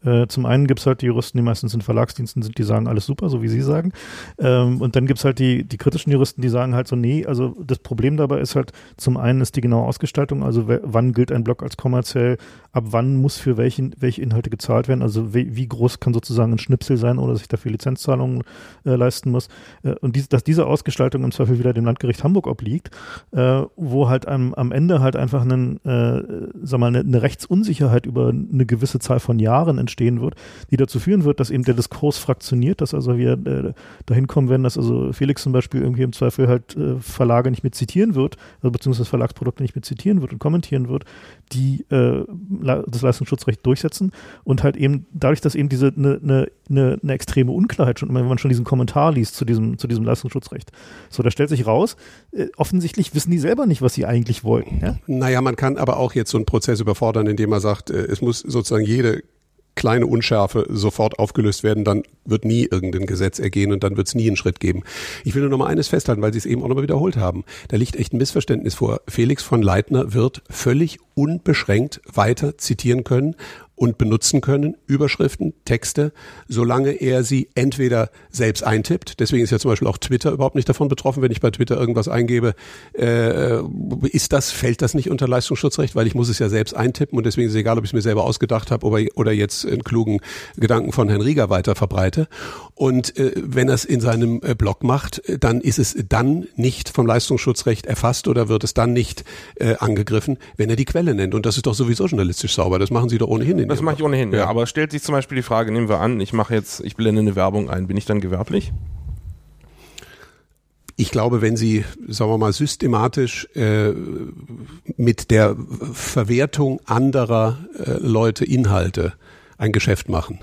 Äh, zum einen gibt es halt die Juristen, die meistens in Verlagsdiensten sind, die sagen, alles super, so wie sie sagen. Ähm, und dann gibt es halt die, die kritischen Juristen, die sagen halt so, nee, also das Problem dabei ist halt, zum einen ist die genaue Ausgestaltung, also wann gilt ein Blog als kommerziell, ab wann muss für welchen, welche Inhalte gezahlt werden, also wie, wie groß kann sozusagen ein Schnipsel sein oder sich dafür Lizenzzahlungen äh, leisten muss. Äh, und dies, dass diese Ausgestaltung im Zweifel wieder dem Landgericht Hamburg obliegt, äh, wo halt am, am Ende halt einfach einen, äh, sag mal, eine, eine Rechtsunsicherheit über eine gewisse Zahl von Jahren entstehen wird, die dazu führen wird, dass eben der Diskurs fraktioniert, dass also wir äh, dahin kommen werden, dass also Felix zum Beispiel irgendwie im Zweifel halt äh, Verlage nicht mehr zitieren wird, also beziehungsweise Verlagsprodukte nicht mehr zitieren wird und kommentieren wird, die äh, das Leistungsschutzrecht durchsetzen und halt eben dadurch, dass eben diese eine ne, ne, ne extreme Unklarheit schon, wenn man schon diesen Kommentar liest zu diesem, zu diesem Leistungsschutzrecht. So, da stellt sich raus, äh, offensichtlich wissen die selber nicht, was sie eigentlich wollten. Ja? Naja, man kann aber auch jetzt so einen Prozess überfordern, indem man sagt, äh, es muss sozusagen jede kleine Unschärfe sofort aufgelöst werden, dann wird nie irgendein Gesetz ergehen und dann wird es nie einen Schritt geben. Ich will nur noch mal eines festhalten, weil Sie es eben auch noch mal wiederholt haben. Da liegt echt ein Missverständnis vor. Felix von Leitner wird völlig unbeschränkt weiter zitieren können und benutzen können, Überschriften, Texte, solange er sie entweder selbst eintippt. Deswegen ist ja zum Beispiel auch Twitter überhaupt nicht davon betroffen, wenn ich bei Twitter irgendwas eingebe. Äh, ist das, fällt das nicht unter Leistungsschutzrecht, weil ich muss es ja selbst eintippen und deswegen ist es egal, ob ich es mir selber ausgedacht habe oder, oder jetzt einen klugen Gedanken von Herrn Rieger weiter verbreite. Und äh, wenn er es in seinem äh, Blog macht, dann ist es dann nicht vom Leistungsschutzrecht erfasst oder wird es dann nicht äh, angegriffen, wenn er die Quelle nennt. Und das ist doch sowieso journalistisch sauber. Das machen Sie doch ohnehin das mache ich ohnehin, ja. ja. Aber stellt sich zum Beispiel die Frage, nehmen wir an, ich mache jetzt, ich blende eine Werbung ein, bin ich dann gewerblich? Ich glaube, wenn Sie, sagen wir mal, systematisch äh, mit der Verwertung anderer äh, Leute Inhalte ein Geschäft machen,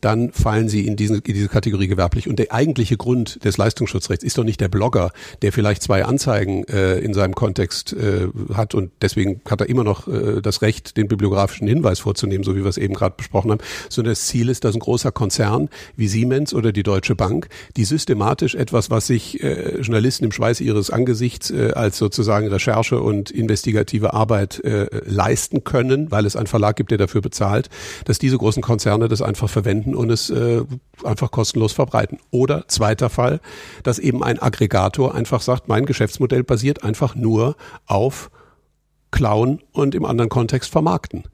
dann fallen sie in, diesen, in diese Kategorie gewerblich. Und der eigentliche Grund des Leistungsschutzrechts ist doch nicht der Blogger, der vielleicht zwei Anzeigen äh, in seinem Kontext äh, hat und deswegen hat er immer noch äh, das Recht, den bibliografischen Hinweis vorzunehmen, so wie wir es eben gerade besprochen haben, sondern das Ziel ist, dass ein großer Konzern wie Siemens oder die Deutsche Bank, die systematisch etwas, was sich äh, Journalisten im Schweiß ihres Angesichts äh, als sozusagen Recherche und investigative Arbeit äh, leisten können, weil es einen Verlag gibt, der dafür bezahlt, dass diese großen Konzerne das einfach verwenden finden und es äh, einfach kostenlos verbreiten. Oder zweiter Fall, dass eben ein Aggregator einfach sagt, mein Geschäftsmodell basiert einfach nur auf klauen und im anderen Kontext vermarkten.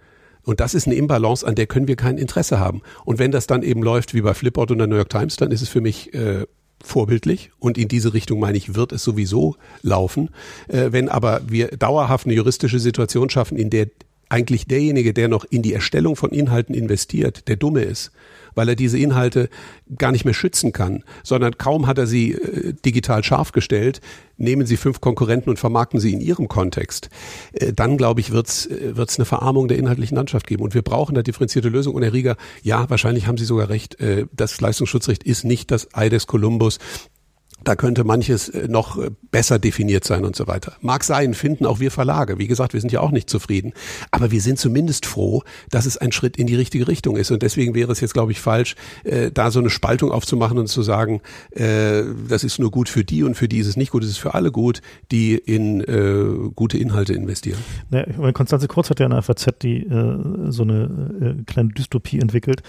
Und das ist eine Imbalance, an der können wir kein Interesse haben. Und wenn das dann eben läuft wie bei Flipboard und der New York Times, dann ist es für mich äh, vorbildlich und in diese Richtung meine ich, wird es sowieso laufen. Äh, wenn aber wir dauerhaft eine juristische Situation schaffen, in der eigentlich derjenige, der noch in die Erstellung von Inhalten investiert, der Dumme ist weil er diese Inhalte gar nicht mehr schützen kann, sondern kaum hat er sie äh, digital scharf gestellt, nehmen Sie fünf Konkurrenten und vermarkten sie in Ihrem Kontext. Äh, dann, glaube ich, wird es äh, eine Verarmung der inhaltlichen Landschaft geben. Und wir brauchen da differenzierte Lösungen. Und Herr Rieger, ja, wahrscheinlich haben Sie sogar recht, äh, das Leistungsschutzrecht ist nicht das Ei des Kolumbus da könnte manches äh, noch äh, besser definiert sein und so weiter. Mag sein, finden auch wir Verlage. Wie gesagt, wir sind ja auch nicht zufrieden. Aber wir sind zumindest froh, dass es ein Schritt in die richtige Richtung ist. Und deswegen wäre es jetzt, glaube ich, falsch, äh, da so eine Spaltung aufzumachen und zu sagen, äh, das ist nur gut für die und für die ist es nicht gut. Es ist für alle gut, die in äh, gute Inhalte investieren. Ja, Konstanze Kurz hat ja in der FAZ die, äh, so eine kleine Dystopie entwickelt,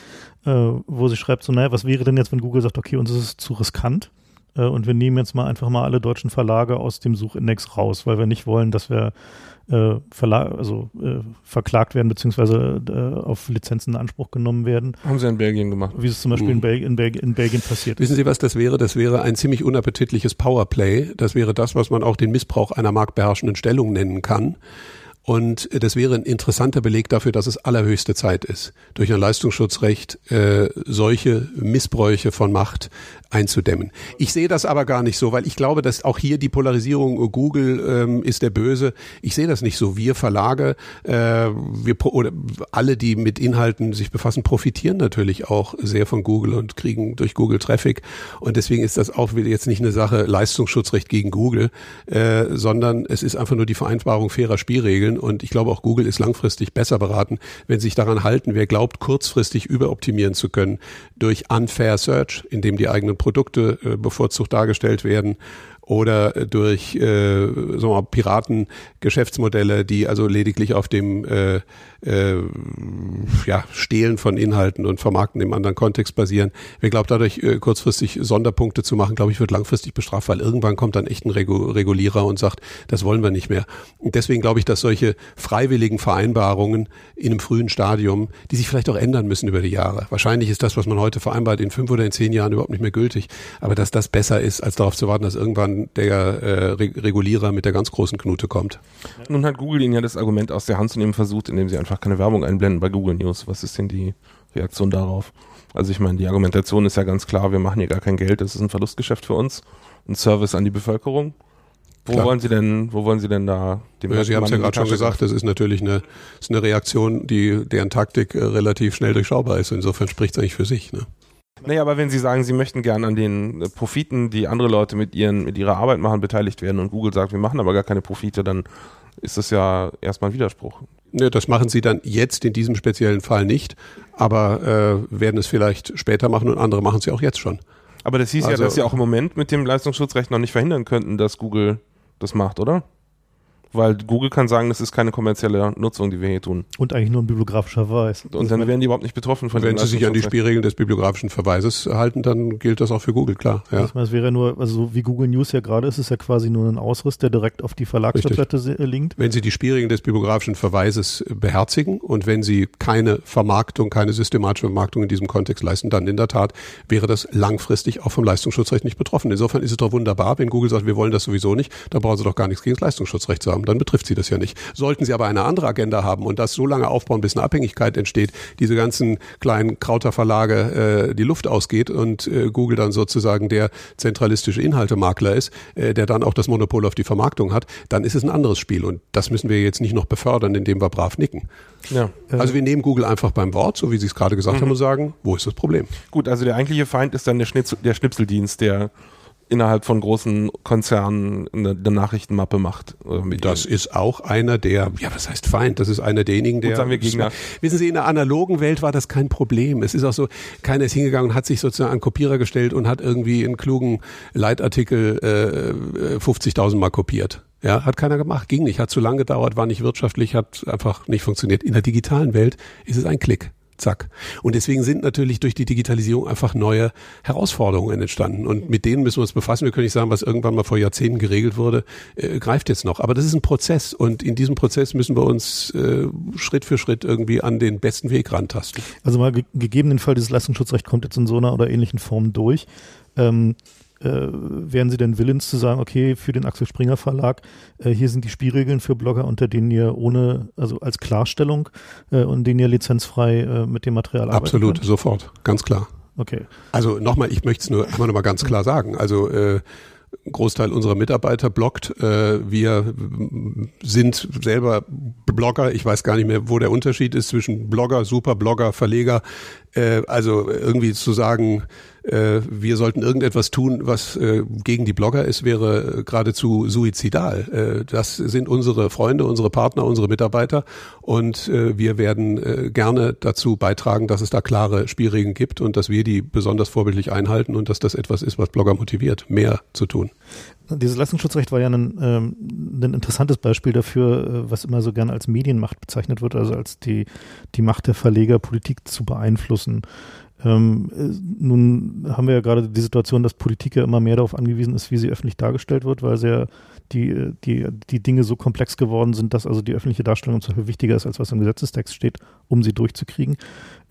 wo sie schreibt so, naja, was wäre denn jetzt, wenn Google sagt, okay, uns ist es zu riskant, äh, und wir nehmen jetzt mal einfach mal alle deutschen Verlage aus dem Suchindex raus, weil wir nicht wollen, dass wir äh, Verlag, also äh, verklagt werden beziehungsweise äh, auf Lizenzen in Anspruch genommen werden. Haben sie in Belgien gemacht. Wie es zum Beispiel mhm. in, Bel in, Bel in, Belgien passiert Wissen Sie, was das wäre? Das wäre ein ziemlich unappetitliches Powerplay. Das wäre das, was man auch den Missbrauch einer marktbeherrschenden Stellung nennen kann. Und das wäre ein interessanter Beleg dafür, dass es allerhöchste Zeit ist, durch ein Leistungsschutzrecht äh, solche Missbräuche von Macht einzudämmen. Ich sehe das aber gar nicht so, weil ich glaube, dass auch hier die Polarisierung äh, Google ähm, ist der Böse. Ich sehe das nicht so. Wir Verlage, äh, wir oder alle, die mit Inhalten sich befassen, profitieren natürlich auch sehr von Google und kriegen durch Google Traffic. Und deswegen ist das auch jetzt nicht eine Sache Leistungsschutzrecht gegen Google, äh, sondern es ist einfach nur die Vereinbarung fairer Spielregeln. Und ich glaube auch Google ist langfristig besser beraten, wenn sie sich daran halten. Wer glaubt, kurzfristig überoptimieren zu können durch unfair Search, indem die eigenen Produkte äh, bevorzugt dargestellt werden oder durch äh, wir mal, Piratengeschäftsmodelle, die also lediglich auf dem äh, äh, ja, Stehlen von Inhalten und Vermarkten im anderen Kontext basieren. Wer glaubt, dadurch äh, kurzfristig Sonderpunkte zu machen, glaube ich, wird langfristig bestraft, weil irgendwann kommt dann echt ein Regu Regulierer und sagt, das wollen wir nicht mehr. Und deswegen glaube ich, dass solche freiwilligen Vereinbarungen in einem frühen Stadium, die sich vielleicht auch ändern müssen über die Jahre. Wahrscheinlich ist das, was man heute vereinbart, in fünf oder in zehn Jahren überhaupt nicht mehr gültig. Aber dass das besser ist, als darauf zu warten, dass irgendwann der äh, Re Regulierer mit der ganz großen Knute kommt. Nun hat Google Ihnen ja das Argument aus der Hand zu nehmen versucht, indem sie einfach keine Werbung einblenden bei Google News. Was ist denn die Reaktion darauf? Also ich meine, die Argumentation ist ja ganz klar, wir machen hier gar kein Geld, das ist ein Verlustgeschäft für uns, ein Service an die Bevölkerung. Wo Klar. wollen Sie denn, wo wollen Sie denn da dem ja, Sie haben es ja gerade schon gesagt, das ist natürlich eine, ist eine Reaktion, die deren Taktik äh, relativ schnell durchschaubar ist. Insofern spricht es eigentlich für sich. Ne? Naja, aber wenn Sie sagen, Sie möchten gern an den äh, Profiten, die andere Leute mit, ihren, mit ihrer Arbeit machen, beteiligt werden und Google sagt, wir machen aber gar keine Profite, dann ist das ja erstmal ein Widerspruch. Ne, das machen sie dann jetzt in diesem speziellen Fall nicht, aber äh, werden es vielleicht später machen und andere machen es ja auch jetzt schon. Aber das hieß also, ja, dass sie auch im Moment mit dem Leistungsschutzrecht noch nicht verhindern könnten, dass Google das macht, oder? Weil Google kann sagen, das ist keine kommerzielle Nutzung, die wir hier tun. Und eigentlich nur ein bibliografischer Verweis. Und dann werden die überhaupt nicht betroffen von Wenn sie sich an die Spielregeln des bibliografischen Verweises halten, dann gilt das auch für Google, klar. Ja. Das, das wäre nur, also wie Google News ja gerade ist, ist ja quasi nur ein Ausriss, der direkt auf die Verlagswebseite linkt. Wenn Sie die Spielregeln des bibliografischen Verweises beherzigen und wenn Sie keine Vermarktung, keine systematische Vermarktung in diesem Kontext leisten, dann in der Tat wäre das langfristig auch vom Leistungsschutzrecht nicht betroffen. Insofern ist es doch wunderbar, wenn Google sagt, wir wollen das sowieso nicht, dann brauchen Sie doch gar nichts gegen das Leistungsschutzrecht zu haben dann betrifft sie das ja nicht. Sollten sie aber eine andere Agenda haben und das so lange aufbauen, bis eine Abhängigkeit entsteht, diese ganzen kleinen Krauterverlage äh, die Luft ausgeht und äh, Google dann sozusagen der zentralistische Inhaltemakler ist, äh, der dann auch das Monopol auf die Vermarktung hat, dann ist es ein anderes Spiel und das müssen wir jetzt nicht noch befördern, indem wir brav nicken. Ja. Also wir nehmen Google einfach beim Wort, so wie Sie es gerade gesagt mhm. haben, und sagen, wo ist das Problem? Gut, also der eigentliche Feind ist dann der, Schnitzel, der Schnipseldienst, der innerhalb von großen Konzernen eine, eine Nachrichtenmappe macht. Das ist auch einer der, ja, was heißt Feind? Das ist einer derjenigen, der. Gut, sagen wir Gegner. Wissen Sie, in der analogen Welt war das kein Problem. Es ist auch so, keiner ist hingegangen und hat sich sozusagen an Kopierer gestellt und hat irgendwie einen klugen Leitartikel äh, 50.000 Mal kopiert. Ja, hat keiner gemacht, ging nicht, hat zu lange gedauert, war nicht wirtschaftlich, hat einfach nicht funktioniert. In der digitalen Welt ist es ein Klick. Zack. Und deswegen sind natürlich durch die Digitalisierung einfach neue Herausforderungen entstanden. Und mit denen müssen wir uns befassen. Wir können nicht sagen, was irgendwann mal vor Jahrzehnten geregelt wurde, äh, greift jetzt noch. Aber das ist ein Prozess. Und in diesem Prozess müssen wir uns äh, Schritt für Schritt irgendwie an den besten Weg rantasten. Also mal ge gegebenen Fall, dieses Leistungsschutzrecht kommt jetzt in so einer oder ähnlichen Form durch. Ähm, äh, wären Sie denn willens zu sagen, okay, für den Axel Springer Verlag, äh, hier sind die Spielregeln für Blogger, unter denen ihr ohne, also als Klarstellung, äh, und denen ihr lizenzfrei äh, mit dem Material arbeitet? Absolut, könnt? sofort, ganz klar. Okay. Also nochmal, ich möchte es nur einmal nochmal ganz klar sagen. Also äh, ein Großteil unserer Mitarbeiter bloggt. Äh, wir sind selber Blogger. Ich weiß gar nicht mehr, wo der Unterschied ist zwischen Blogger, Superblogger, Verleger. Äh, also irgendwie zu sagen, äh, wir sollten irgendetwas tun, was äh, gegen die Blogger ist, wäre geradezu suizidal. Äh, das sind unsere Freunde, unsere Partner, unsere Mitarbeiter und äh, wir werden äh, gerne dazu beitragen, dass es da klare Spielregeln gibt und dass wir die besonders vorbildlich einhalten und dass das etwas ist, was Blogger motiviert, mehr zu tun. Dieses Leistungsschutzrecht war ja ein, ähm, ein interessantes Beispiel dafür, äh, was immer so gerne als Medienmacht bezeichnet wird, also als die, die Macht der Verleger, Politik zu beeinflussen. Ähm, äh, nun haben wir ja gerade die Situation, dass Politik ja immer mehr darauf angewiesen ist, wie sie öffentlich dargestellt wird, weil sehr die, die, die Dinge so komplex geworden sind, dass also die öffentliche Darstellung zum Beispiel wichtiger ist, als was im Gesetzestext steht, um sie durchzukriegen.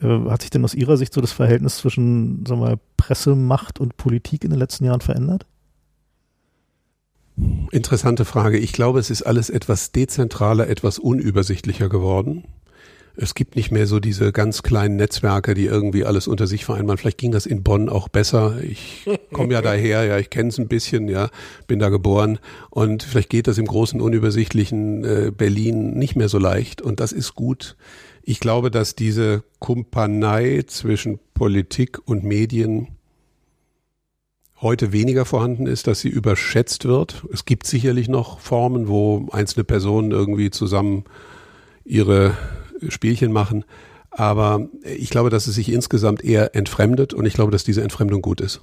Äh, hat sich denn aus Ihrer Sicht so das Verhältnis zwischen sagen wir mal, Pressemacht und Politik in den letzten Jahren verändert? Interessante Frage. Ich glaube, es ist alles etwas dezentraler, etwas unübersichtlicher geworden es gibt nicht mehr so diese ganz kleinen Netzwerke, die irgendwie alles unter sich vereinbaren. Vielleicht ging das in Bonn auch besser. Ich komme ja daher, ja, ich kenne es ein bisschen, ja, bin da geboren und vielleicht geht das im großen unübersichtlichen äh, Berlin nicht mehr so leicht und das ist gut. Ich glaube, dass diese Kumpanei zwischen Politik und Medien heute weniger vorhanden ist, dass sie überschätzt wird. Es gibt sicherlich noch Formen, wo einzelne Personen irgendwie zusammen ihre Spielchen machen. Aber ich glaube, dass es sich insgesamt eher entfremdet und ich glaube, dass diese Entfremdung gut ist.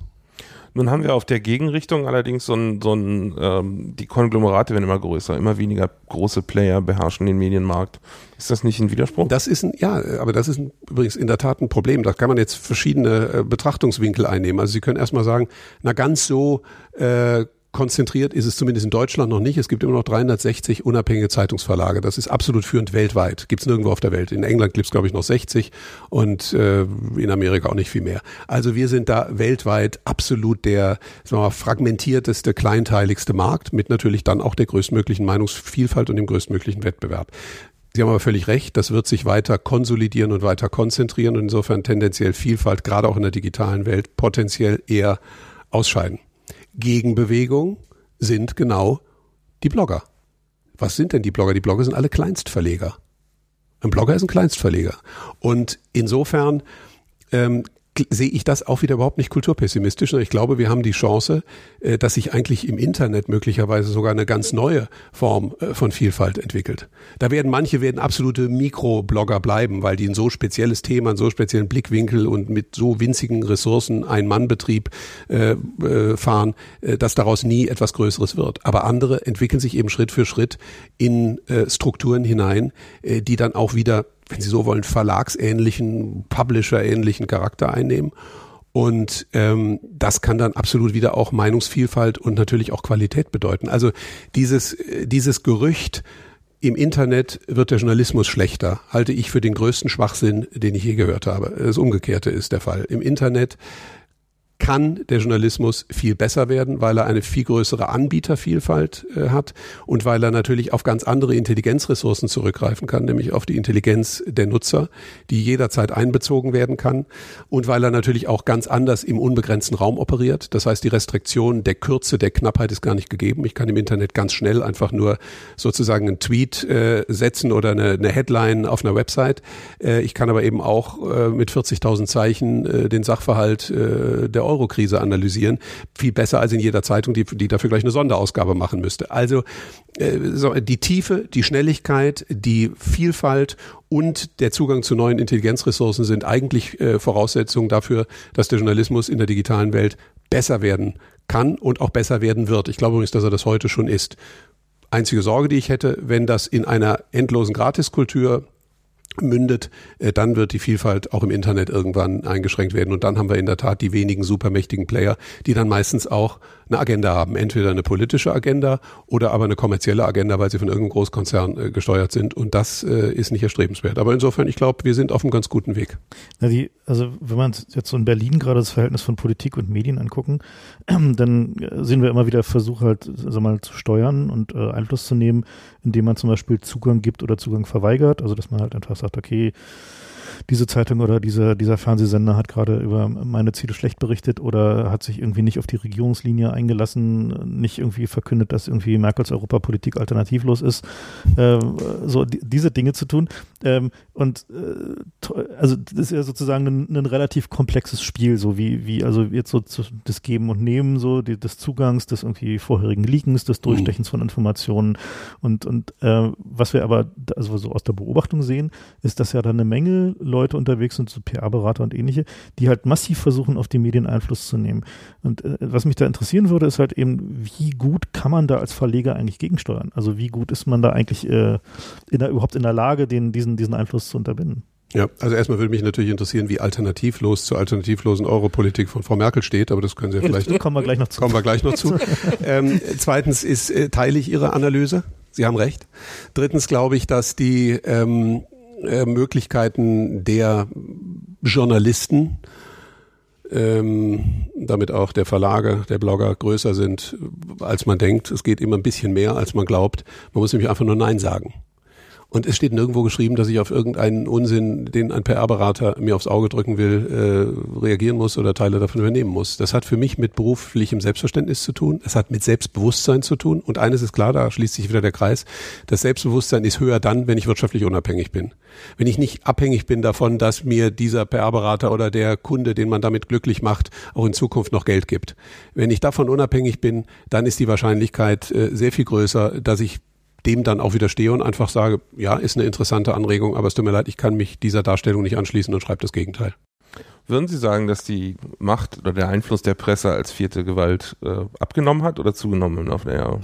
Nun haben wir auf der Gegenrichtung allerdings so ein, so ein ähm, die Konglomerate werden immer größer, immer weniger große Player beherrschen den Medienmarkt. Ist das nicht ein Widerspruch? Das ist ein, ja, aber das ist ein, übrigens in der Tat ein Problem. Da kann man jetzt verschiedene äh, Betrachtungswinkel einnehmen. Also Sie können erstmal sagen, na ganz so äh, konzentriert ist es zumindest in Deutschland noch nicht. Es gibt immer noch 360 unabhängige Zeitungsverlage. Das ist absolut führend weltweit. Gibt es nirgendwo auf der Welt. In England gibt es, glaube ich, noch 60 und äh, in Amerika auch nicht viel mehr. Also wir sind da weltweit absolut der sagen wir mal, fragmentierteste, kleinteiligste Markt mit natürlich dann auch der größtmöglichen Meinungsvielfalt und dem größtmöglichen Wettbewerb. Sie haben aber völlig recht, das wird sich weiter konsolidieren und weiter konzentrieren und insofern tendenziell Vielfalt, gerade auch in der digitalen Welt, potenziell eher ausscheiden. Gegenbewegung sind genau die Blogger. Was sind denn die Blogger? Die Blogger sind alle Kleinstverleger. Ein Blogger ist ein Kleinstverleger. Und insofern ähm, sehe ich das auch wieder überhaupt nicht kulturpessimistisch. Ich glaube, wir haben die Chance, äh, dass sich eigentlich im Internet möglicherweise sogar eine ganz neue Form äh, von Vielfalt entwickelt. Da werden manche werden absolute Mikroblogger bleiben, weil die ein so spezielles Thema, einen so speziellen Blickwinkel und mit so winzigen Ressourcen ein Mannbetrieb äh, fahren, dass daraus nie etwas Größeres wird. Aber andere entwickeln sich eben Schritt für Schritt in Strukturen hinein, die dann auch wieder wenn Sie so wollen, verlagsähnlichen, Publisher-ähnlichen Charakter einnehmen. Und ähm, das kann dann absolut wieder auch Meinungsvielfalt und natürlich auch Qualität bedeuten. Also dieses, dieses Gerücht, im Internet wird der Journalismus schlechter, halte ich für den größten Schwachsinn, den ich je gehört habe. Das Umgekehrte ist der Fall. Im Internet kann der Journalismus viel besser werden, weil er eine viel größere Anbietervielfalt äh, hat und weil er natürlich auf ganz andere Intelligenzressourcen zurückgreifen kann, nämlich auf die Intelligenz der Nutzer, die jederzeit einbezogen werden kann und weil er natürlich auch ganz anders im unbegrenzten Raum operiert. Das heißt, die Restriktion der Kürze, der Knappheit ist gar nicht gegeben. Ich kann im Internet ganz schnell einfach nur sozusagen einen Tweet äh, setzen oder eine, eine, Headline auf einer Website. Äh, ich kann aber eben auch äh, mit 40.000 Zeichen äh, den Sachverhalt äh, der Euro-Krise analysieren. Viel besser als in jeder Zeitung, die, die dafür gleich eine Sonderausgabe machen müsste. Also äh, so, die Tiefe, die Schnelligkeit, die Vielfalt und der Zugang zu neuen Intelligenzressourcen sind eigentlich äh, Voraussetzungen dafür, dass der Journalismus in der digitalen Welt besser werden kann und auch besser werden wird. Ich glaube übrigens, dass er das heute schon ist. Einzige Sorge, die ich hätte, wenn das in einer endlosen Gratiskultur mündet, äh, dann wird die Vielfalt auch im Internet irgendwann eingeschränkt werden. Und dann haben wir in der Tat die wenigen supermächtigen Player, die dann meistens auch eine Agenda haben. Entweder eine politische Agenda oder aber eine kommerzielle Agenda, weil sie von irgendeinem Großkonzern äh, gesteuert sind. Und das äh, ist nicht erstrebenswert. Aber insofern, ich glaube, wir sind auf einem ganz guten Weg. Na die, also wenn man jetzt so in Berlin gerade das Verhältnis von Politik und Medien angucken, dann sehen wir immer wieder Versuche halt, also mal zu steuern und äh, Einfluss zu nehmen, indem man zum Beispiel Zugang gibt oder Zugang verweigert. Also dass man halt einfach sagt, okay, diese Zeitung oder dieser, dieser Fernsehsender hat gerade über meine Ziele schlecht berichtet oder hat sich irgendwie nicht auf die Regierungslinie eingelassen, nicht irgendwie verkündet, dass irgendwie Merkels Europapolitik alternativlos ist. Äh, so die, diese Dinge zu tun. Ähm, und äh, also das ist ja sozusagen ein, ein, relativ komplexes Spiel, so wie, wie also jetzt so das Geben und Nehmen, so die, des Zugangs, des irgendwie vorherigen Leakens, des Durchstechens von Informationen. Und, und äh, was wir aber also so aus der Beobachtung sehen, ist, dass ja da eine Menge Leute unterwegs sind, so PR-Berater und ähnliche, die halt massiv versuchen, auf die Medien Einfluss zu nehmen. Und äh, was mich da interessieren würde, ist halt eben, wie gut kann man da als Verleger eigentlich gegensteuern? Also wie gut ist man da eigentlich äh, in der, überhaupt in der Lage, den, diesen, diesen Einfluss zu unterbinden? Ja, also erstmal würde mich natürlich interessieren, wie alternativlos zur alternativlosen Europolitik von Frau Merkel steht, aber das können Sie ja vielleicht. kommen wir gleich noch zu. Kommen wir gleich noch zu. ähm, zweitens ist, äh, teile ich Ihre Analyse. Sie haben recht. Drittens glaube ich, dass die ähm, äh, Möglichkeiten der Journalisten, ähm, damit auch der Verlage, der Blogger größer sind, als man denkt. Es geht immer ein bisschen mehr, als man glaubt. Man muss nämlich einfach nur Nein sagen. Und es steht nirgendwo geschrieben, dass ich auf irgendeinen Unsinn, den ein PR-Berater mir aufs Auge drücken will, äh, reagieren muss oder Teile davon übernehmen muss. Das hat für mich mit beruflichem Selbstverständnis zu tun. Es hat mit Selbstbewusstsein zu tun. Und eines ist klar, da schließt sich wieder der Kreis. Das Selbstbewusstsein ist höher dann, wenn ich wirtschaftlich unabhängig bin. Wenn ich nicht abhängig bin davon, dass mir dieser PR-Berater oder der Kunde, den man damit glücklich macht, auch in Zukunft noch Geld gibt. Wenn ich davon unabhängig bin, dann ist die Wahrscheinlichkeit äh, sehr viel größer, dass ich dem dann auch widerstehe und einfach sage, ja, ist eine interessante Anregung, aber es tut mir leid, ich kann mich dieser Darstellung nicht anschließen und schreibe das Gegenteil. Würden Sie sagen, dass die Macht oder der Einfluss der Presse als vierte Gewalt äh, abgenommen hat oder zugenommen auf der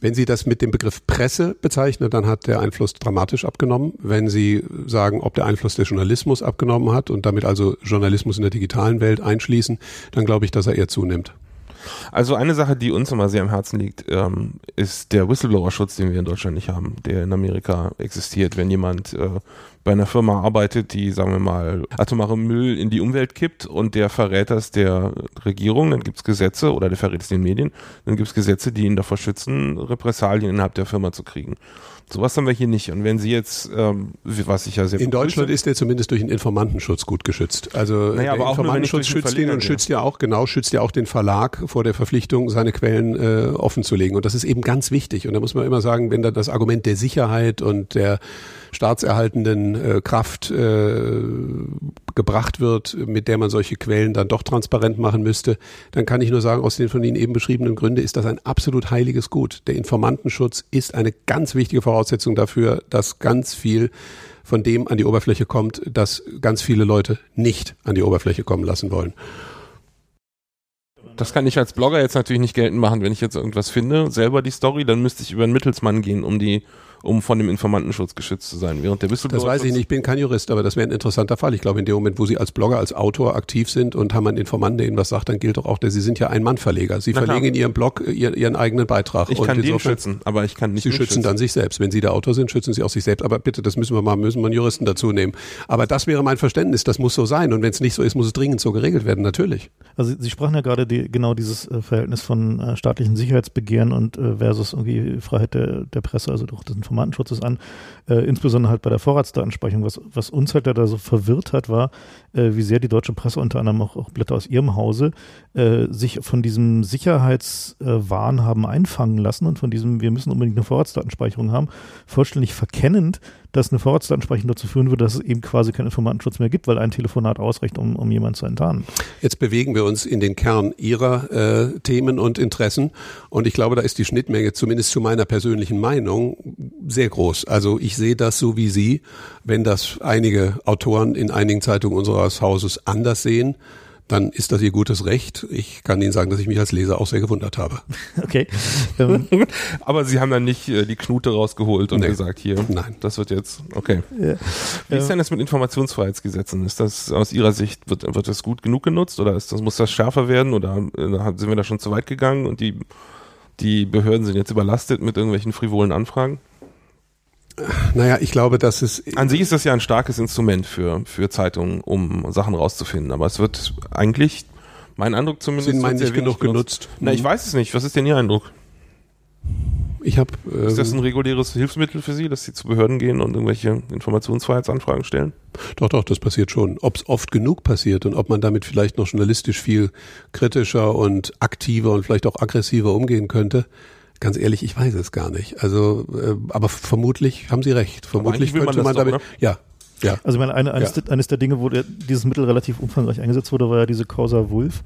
wenn Sie das mit dem Begriff Presse bezeichnen, dann hat der Einfluss dramatisch abgenommen. Wenn Sie sagen, ob der Einfluss des Journalismus abgenommen hat und damit also Journalismus in der digitalen Welt einschließen, dann glaube ich, dass er eher zunimmt. Also eine Sache, die uns immer sehr am Herzen liegt, ähm, ist der Whistleblower-Schutz, den wir in Deutschland nicht haben, der in Amerika existiert. Wenn jemand äh, bei einer Firma arbeitet, die, sagen wir mal, atomare Müll in die Umwelt kippt und der verrät das der Regierung, dann gibt es Gesetze oder der verrät es den Medien, dann gibt es Gesetze, die ihn davor schützen, Repressalien innerhalb der Firma zu kriegen. Sowas haben wir hier nicht. Und wenn Sie jetzt, ähm, was ich ja sehr In Deutschland ist der zumindest durch den Informantenschutz gut geschützt. Also naja, der Informantenschutz schützt ihn und schützt ja auch, genau, schützt ja auch den Verlag vor der Verpflichtung, seine Quellen äh, offen zu legen. Und das ist eben ganz wichtig. Und da muss man immer sagen, wenn da das Argument der Sicherheit und der staatserhaltenden äh, Kraft äh, gebracht wird, mit der man solche Quellen dann doch transparent machen müsste, dann kann ich nur sagen, aus den von Ihnen eben beschriebenen Gründen ist das ein absolut heiliges Gut. Der Informantenschutz ist eine ganz wichtige Voraussetzung dafür, dass ganz viel von dem an die Oberfläche kommt, dass ganz viele Leute nicht an die Oberfläche kommen lassen wollen. Das kann ich als Blogger jetzt natürlich nicht geltend machen, wenn ich jetzt irgendwas finde, selber die Story, dann müsste ich über einen Mittelsmann gehen, um die um von dem Informantenschutz geschützt zu sein. Während der Whistleblower das weiß ich nicht, ich bin kein Jurist, aber das wäre ein interessanter Fall. Ich glaube, in dem Moment, wo Sie als Blogger, als Autor aktiv sind und haben einen Informanten, der Ihnen was sagt, dann gilt doch auch, dass Sie sind ja ein Mann-Verleger. Sie Na verlegen klar. in Ihrem Blog Ihren, Ihren eigenen Beitrag. Ich und kann den schützen, aber ich kann nicht Sie schützen schützen. dann sich selbst. Wenn Sie der Autor sind, schützen Sie auch sich selbst. Aber bitte, das müssen wir mal, müssen wir einen Juristen dazu nehmen. Aber das wäre mein Verständnis. Das muss so sein. Und wenn es nicht so ist, muss es dringend so geregelt werden, natürlich. Also Sie sprachen ja gerade die, genau dieses äh, Verhältnis von äh, staatlichen Sicherheitsbegehren und äh, versus irgendwie Freiheit der, der Presse, also doch des Informantenschutzes an äh, insbesondere halt bei der Vorratsdatenspeicherung. Was, was uns halt da so verwirrt hat, war, äh, wie sehr die deutsche Presse, unter anderem auch, auch Blätter aus ihrem Hause, äh, sich von diesem Sicherheitswahn haben einfangen lassen und von diesem, wir müssen unbedingt eine Vorratsdatenspeicherung haben, vollständig verkennend, dass eine Vorratsdatenspeicherung dazu führen würde, dass es eben quasi keinen Informatenschutz mehr gibt, weil ein Telefonat ausreicht, um, um jemanden zu enttarnen. Jetzt bewegen wir uns in den Kern Ihrer äh, Themen und Interessen und ich glaube, da ist die Schnittmenge zumindest zu meiner persönlichen Meinung sehr groß. Also ich sehe das so wie Sie, wenn das einige Autoren in einigen Zeitungen unseres Hauses anders sehen, dann ist das ihr gutes Recht. Ich kann Ihnen sagen, dass ich mich als Leser auch sehr gewundert habe. Okay. Ähm, Aber Sie haben dann nicht äh, die Knute rausgeholt und Nee. gesagt, hier, Nein. das wird jetzt, okay. ja. Wie ist denn das mit Informationsfreiheitsgesetzen? Ist das aus Ihrer Sicht, wird, wird das gut genug genutzt oder ist das, muss das schärfer werden oder äh, sind wir da schon zu weit gegangen und die, die Behörden sind jetzt überlastet mit irgendwelchen frivolen Anfragen? Naja, ich glaube, dass es An sich ist das ja ein starkes Instrument für, für Zeitungen, um Sachen rauszufinden, aber es wird eigentlich, mein Eindruck zumindest, sind sehr nicht genug genutzt. Na, ich weiß es nicht. Was ist denn Ihr Eindruck? Ich habe Ist das ähm, ein reguläres Hilfsmittel für Sie, dass Sie zu Behörden gehen und irgendwelche Informationsfreiheitsanfragen stellen? Doch, doch, das passiert schon. Ob es oft genug passiert und ob man damit vielleicht noch journalistisch viel kritischer und aktiver und vielleicht auch aggressiver umgehen könnte, ganz ehrlich, ich weiß es gar nicht. Also, äh, aber vermutlich haben Sie recht. Vermutlich will man könnte man, das doch, damit, ja, ja, Also ich meine, eine, eines, Ja. der, eines der Dinge, wo der, dieses Mittel relativ umfangreich eingesetzt wurde, war ja diese Causa Wolf.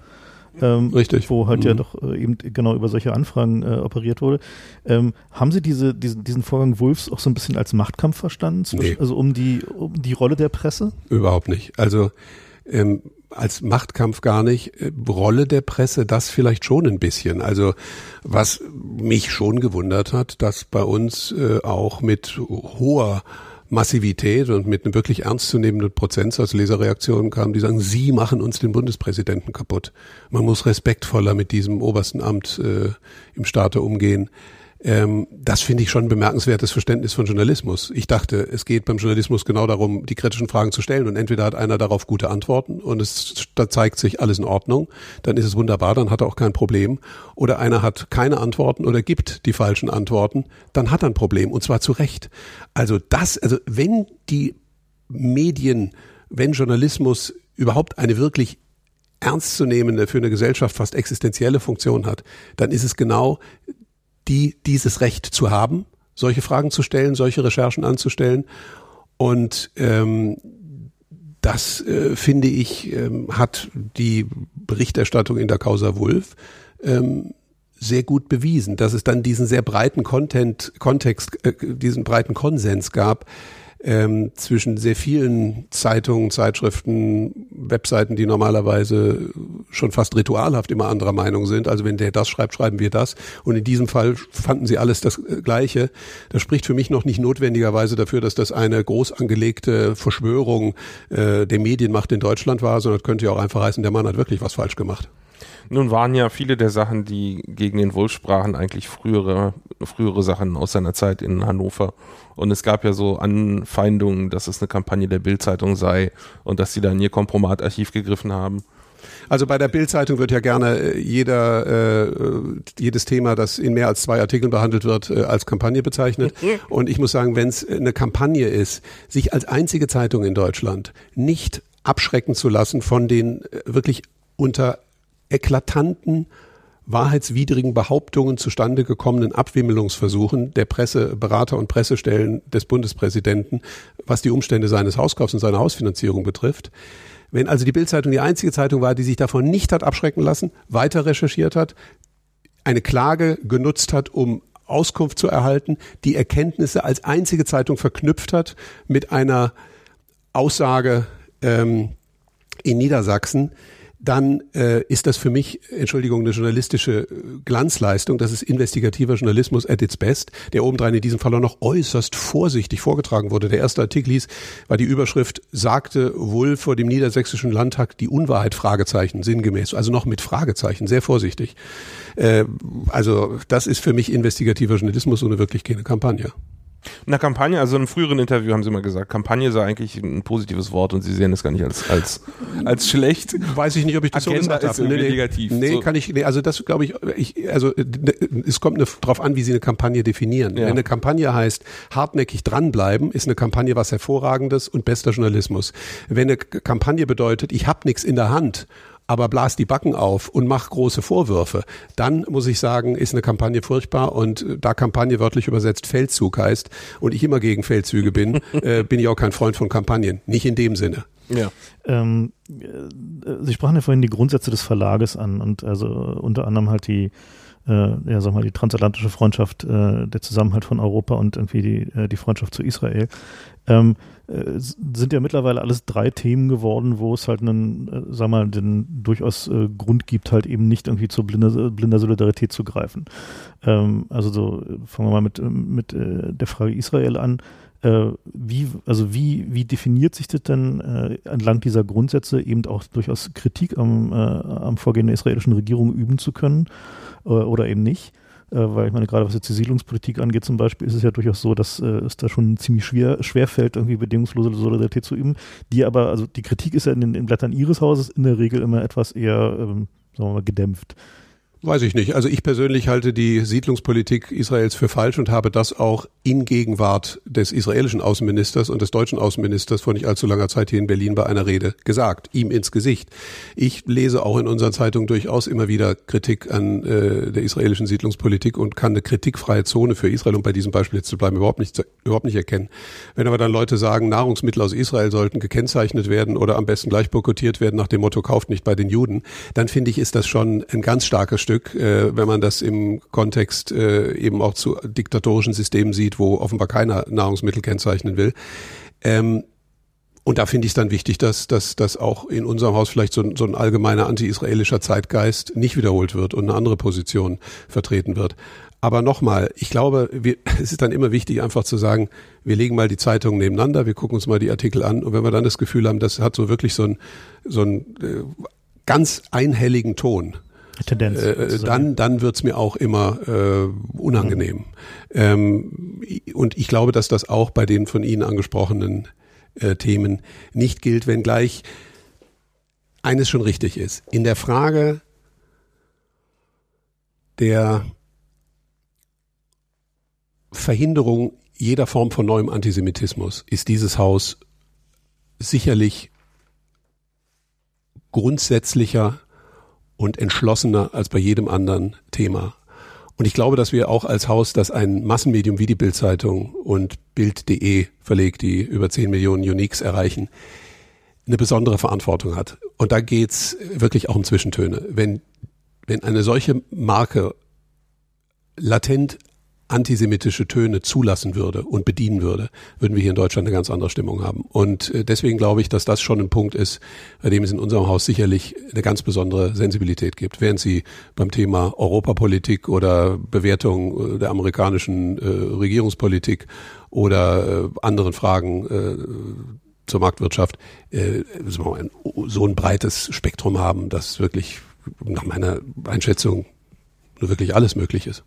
Ähm, Richtig. Wo halt ja Mhm. doch äh, eben genau über solche Anfragen äh, operiert wurde. Ähm, haben Sie diese, diesen, diesen Vorgang Wolfs auch so ein bisschen als Machtkampf verstanden? Zwischen- Nee. Also um die, um die Rolle der Presse? Überhaupt nicht. Also ähm, als Machtkampf gar nicht. Äh, Rolle der Presse, das vielleicht schon ein bisschen. Also was mich schon gewundert hat, dass bei uns äh, auch mit hoher Massivität und mit einem wirklich ernstzunehmenden Prozentsatz Leserreaktionen kamen, die sagen, Sie machen uns den Bundespräsidenten kaputt. Man muss respektvoller mit diesem obersten Amt äh, im Staate umgehen. Ähm, das finde ich schon ein bemerkenswertes Verständnis von Journalismus. Ich dachte, es geht beim Journalismus genau darum, die kritischen Fragen zu stellen und entweder hat einer darauf gute Antworten und es da zeigt sich alles in Ordnung, dann ist es wunderbar, dann hat er auch kein Problem. Oder einer hat keine Antworten oder gibt die falschen Antworten, dann hat er ein Problem und zwar zu Recht. Also das, also wenn die Medien, wenn Journalismus überhaupt eine wirklich ernstzunehmende, für eine Gesellschaft fast existenzielle Funktion hat, dann ist es genau die, dieses Recht zu haben, solche Fragen zu stellen, solche Recherchen anzustellen. Und ähm, das, äh, finde ich, ähm, hat die Berichterstattung in der Causa Wulff ähm, sehr gut bewiesen, dass es dann diesen sehr breiten Content, Kontext, äh, diesen breiten Konsens gab ähm, zwischen sehr vielen Zeitungen, Zeitschriften, Webseiten, die normalerweise schon fast ritualhaft immer anderer Meinung sind. Also wenn der das schreibt, schreiben wir das. Und in diesem Fall fanden sie alles das äh, Gleiche. Das spricht für mich noch nicht notwendigerweise dafür, dass das eine groß angelegte Verschwörung äh, der Medienmacht in Deutschland war, sondern könnte ja auch einfach heißen, der Mann hat wirklich was falsch gemacht. Nun waren ja viele der Sachen, die gegen den Wolf sprachen, eigentlich frühere, frühere Sachen aus seiner Zeit in Hannover. Und es gab ja so Anfeindungen, dass es eine Kampagne der Bildzeitung sei und dass sie da in ihr Kompromatarchiv gegriffen haben. Also bei der Bildzeitung wird ja gerne äh, jeder äh, jedes Thema, das in mehr als zwei Artikeln behandelt wird, äh, als Kampagne bezeichnet. Und ich muss sagen, wenn es eine Kampagne ist, sich als einzige Zeitung in Deutschland nicht abschrecken zu lassen von den äh, wirklich unter eklatanten wahrheitswidrigen Behauptungen zustande gekommenen Abwimmelungsversuchen der Presse, Berater und Pressestellen des Bundespräsidenten, was die Umstände seines Hauskaufs und seiner Hausfinanzierung betrifft. Wenn also die Bildzeitung die einzige Zeitung war, die sich davon nicht hat abschrecken lassen, weiter recherchiert hat, eine Klage genutzt hat, um Auskunft zu erhalten, die Erkenntnisse als einzige Zeitung verknüpft hat mit einer Aussage ähm, in Niedersachsen, dann äh, ist das für mich, Entschuldigung, eine journalistische äh, Glanzleistung. Das ist investigativer Journalismus at its best, der obendrein in diesem Fall auch noch äußerst vorsichtig vorgetragen wurde. Der erste Artikel hieß, war die Überschrift, sagte wohl vor dem Niedersächsischen Landtag die Unwahrheit, Fragezeichen, sinngemäß. Also noch mit Fragezeichen, sehr vorsichtig. Äh, also das ist für mich investigativer Journalismus ohne wirklich keine Kampagne. Na, Kampagne, also in einem früheren Interview haben sie mal gesagt, Kampagne sei eigentlich ein positives Wort und sie sehen es gar nicht als, als, als schlecht. Weiß ich nicht, ob ich das Agenda so gesagt habe. irgendwie negativ. Nee, So. kann ich, nee, also das glaube ich, ich, also es kommt eine, drauf an, wie Sie eine Kampagne definieren. Ja. Wenn eine Kampagne heißt, hartnäckig dranbleiben, ist eine Kampagne was Hervorragendes und bester Journalismus. Wenn eine Kampagne bedeutet, ich habe nichts in der Hand, aber blas die Backen auf und mach große Vorwürfe, dann muss ich sagen, ist eine Kampagne furchtbar und äh, da Kampagne wörtlich übersetzt Feldzug heißt und ich immer gegen Feldzüge bin, äh, bin ich auch kein Freund von Kampagnen. Nicht in dem Sinne. Ja. Ähm, äh, Sie sprachen ja vorhin die Grundsätze des Verlages an und also unter anderem halt die, äh, ja, sag mal, die transatlantische Freundschaft, äh, der Zusammenhalt von Europa und irgendwie die, äh, die Freundschaft zu Israel. ähm, äh, sind ja mittlerweile alles drei Themen geworden, wo es halt einen, äh, sag mal, den durchaus äh, Grund gibt, halt eben nicht irgendwie zur blinder, blinder Solidarität zu greifen. Ähm, also so, fangen wir mal mit, mit äh, der Frage Israel an. Äh, wie, also wie, wie definiert sich das denn äh, entlang dieser Grundsätze eben auch durchaus Kritik am, am Vorgehen der israelischen Regierung üben zu können oder eben nicht? Äh, weil ich meine, gerade was jetzt die Siedlungspolitik angeht zum Beispiel, ist es ja durchaus so, dass äh, es da schon ziemlich schwer, schwer fällt, irgendwie bedingungslose Solidarität zu üben. Die aber, also die Kritik ist ja in den in Blättern ihres Hauses in der Regel immer etwas eher, ähm, sagen wir mal, gedämpft. Weiß ich nicht. Also ich persönlich halte die Siedlungspolitik Israels für falsch und habe das auch in Gegenwart des israelischen Außenministers und des deutschen Außenministers vor nicht allzu langer Zeit hier in Berlin bei einer Rede gesagt, ihm ins Gesicht. Ich lese auch in unseren Zeitungen durchaus immer wieder Kritik an äh, der israelischen Siedlungspolitik und kann eine kritikfreie Zone für Israel, um bei diesem Beispiel jetzt zu bleiben, überhaupt nicht, überhaupt nicht erkennen. Wenn aber dann Leute sagen, Nahrungsmittel aus Israel sollten gekennzeichnet werden oder am besten gleich boykottiert werden nach dem Motto, kauft nicht bei den Juden, dann finde ich, ist das schon ein ganz starkes Stück Stück, äh, wenn man das im Kontext äh, eben auch zu diktatorischen Systemen sieht, wo offenbar keiner Nahrungsmittel kennzeichnen will. Ähm, und da finde ich es dann wichtig, dass, dass, dass auch in unserem Haus vielleicht so, so ein allgemeiner anti-israelischer Zeitgeist nicht wiederholt wird und eine andere Position vertreten wird. Aber nochmal, ich glaube, wir, es ist dann immer wichtig, einfach zu sagen, wir legen mal die Zeitungen nebeneinander, wir gucken uns mal die Artikel an und wenn wir dann das Gefühl haben, das hat so wirklich so ein, so ein äh, ganz einhelligen Ton, Tendenz. Äh, dann dann wird's mir auch immer äh, unangenehm. Mhm. Ähm, und ich glaube, dass das auch bei den von Ihnen angesprochenen äh, Themen nicht gilt, wenngleich eines schon richtig ist. In der Frage der Verhinderung jeder Form von neuem Antisemitismus ist dieses Haus sicherlich grundsätzlicher und entschlossener als bei jedem anderen Thema. Und ich glaube, dass wir auch als Haus, das ein Massenmedium wie die Bildzeitung und Bild.de verlegt, die über 10 Millionen Uniques erreichen, eine besondere Verantwortung hat. Und da geht's wirklich auch um Zwischentöne. Wenn, wenn eine solche Marke latent antisemitische Töne zulassen würde und bedienen würde, würden wir hier in Deutschland eine ganz andere Stimmung haben. Und äh, deswegen glaube ich, dass das schon ein Punkt ist, bei dem es in unserem Haus sicherlich eine ganz besondere Sensibilität gibt. Während Sie beim Thema Europapolitik oder Bewertung äh, der amerikanischen äh, Regierungspolitik oder äh, anderen Fragen äh, zur Marktwirtschaft äh, so ein breites Spektrum haben, dass wirklich nach meiner Einschätzung wirklich alles möglich ist.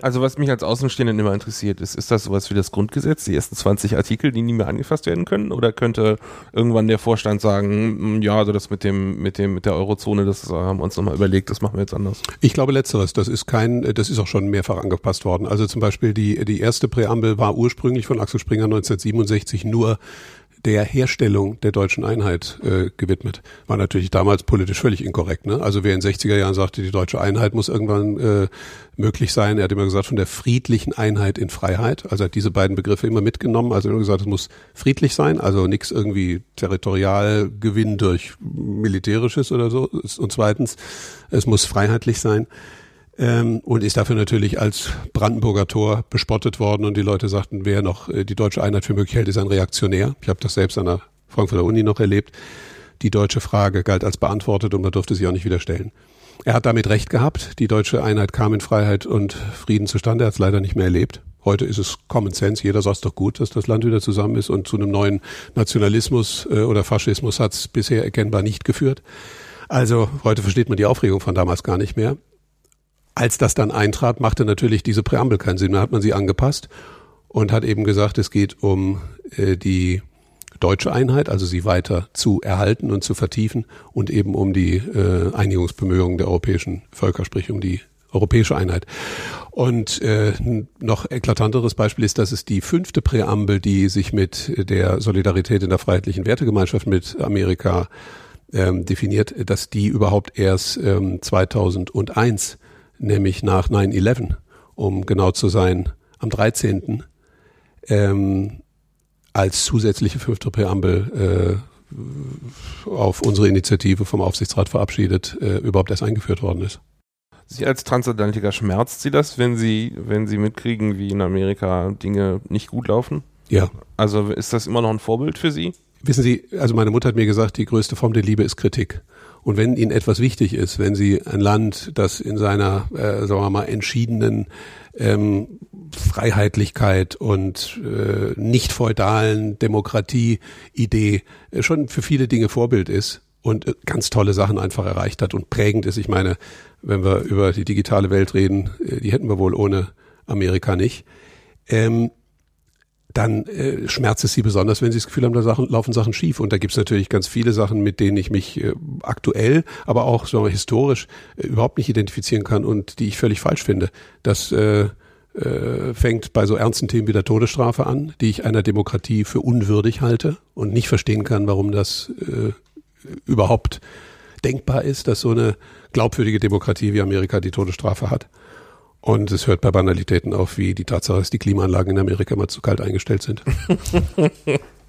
Also was mich als Außenstehenden immer interessiert ist, ist das sowas wie das Grundgesetz, die ersten 20 Artikel, die nie mehr angefasst werden können? Oder könnte irgendwann der Vorstand sagen, hm, ja, also das mit dem, mit dem, mit der Eurozone, das haben wir uns nochmal überlegt, das machen wir jetzt anders? Ich glaube letzteres, das ist kein, das ist auch schon mehrfach angepasst worden. Also zum Beispiel die, die erste Präambel war ursprünglich von Axel Springer 1967 nur der Herstellung der deutschen Einheit äh, gewidmet. War natürlich damals politisch völlig inkorrekt. Ne? Also wer in 60er Jahren sagte, die deutsche Einheit muss irgendwann äh, möglich sein, er hat immer gesagt, von der friedlichen Einheit in Freiheit. Also er hat diese beiden Begriffe immer mitgenommen. Also er hat gesagt, es muss friedlich sein, also nichts irgendwie Territorialgewinn durch Militärisches oder so. Und zweitens, es muss freiheitlich sein ähm, und ist dafür natürlich als Brandenburger Tor bespottet worden und die Leute sagten, wer noch äh, die deutsche Einheit für möglich hält, ist ein Reaktionär. Ich habe das selbst an der Frankfurter Uni noch erlebt. Die deutsche Frage galt als beantwortet und man durfte sie auch nicht wieder stellen. Er hat damit recht gehabt. Die deutsche Einheit kam in Freiheit und Frieden zustande. Er hat es leider nicht mehr erlebt. Heute ist es Common Sense. Jeder sagt doch gut, dass das Land wieder zusammen ist und zu einem neuen Nationalismus äh, oder Faschismus hat es bisher erkennbar nicht geführt. Also heute versteht man die Aufregung von damals gar nicht mehr. Als das dann eintrat, machte natürlich diese Präambel keinen Sinn. Dann hat man sie angepasst und hat eben gesagt, es geht um äh, die deutsche Einheit, also sie weiter zu erhalten und zu vertiefen und eben um die äh, Einigungsbemühungen der europäischen Völker, sprich um die europäische Einheit. Und äh, noch eklatanteres Beispiel ist, dass es die fünfte Präambel, die sich mit der Solidarität in der freiheitlichen Wertegemeinschaft mit Amerika ähm, definiert, dass die überhaupt erst ähm, 2001 nämlich nach 9-11, um genau zu sein, am 13. Ähm, als zusätzliche fünfte Präambel äh, auf unsere Initiative vom Aufsichtsrat verabschiedet, äh, überhaupt erst eingeführt worden ist. Sie als Transatlantiker schmerzt Sie das, wenn Sie, wenn Sie mitkriegen, wie in Amerika Dinge nicht gut laufen? Ja. Also ist das immer noch ein Vorbild für Sie? Wissen Sie, also meine Mutter hat mir gesagt, die größte Form der Liebe ist Kritik. Und wenn Ihnen etwas wichtig ist, wenn Sie ein Land, das in seiner, äh, sagen wir mal, entschiedenen ähm, Freiheitlichkeit und äh, nicht feudalen Demokratie-Idee äh, schon für viele Dinge Vorbild ist und äh, ganz tolle Sachen einfach erreicht hat und prägend ist. Ich meine, wenn wir über die digitale Welt reden, äh, die hätten wir wohl ohne Amerika nicht. Ähm, dann äh, schmerzt es sie besonders, wenn sie das Gefühl haben, da Sachen, laufen Sachen schief. Und da gibt es natürlich ganz viele Sachen, mit denen ich mich äh, aktuell, aber auch wir, historisch äh, überhaupt nicht identifizieren kann und die ich völlig falsch finde. Das äh, äh, fängt bei so ernsten Themen wie der Todesstrafe an, die ich einer Demokratie für unwürdig halte und nicht verstehen kann, warum das äh, überhaupt denkbar ist, dass so eine glaubwürdige Demokratie wie Amerika die Todesstrafe hat. Und es hört bei Banalitäten auf, wie die Tatsache, dass die Klimaanlagen in Amerika immer zu kalt eingestellt sind.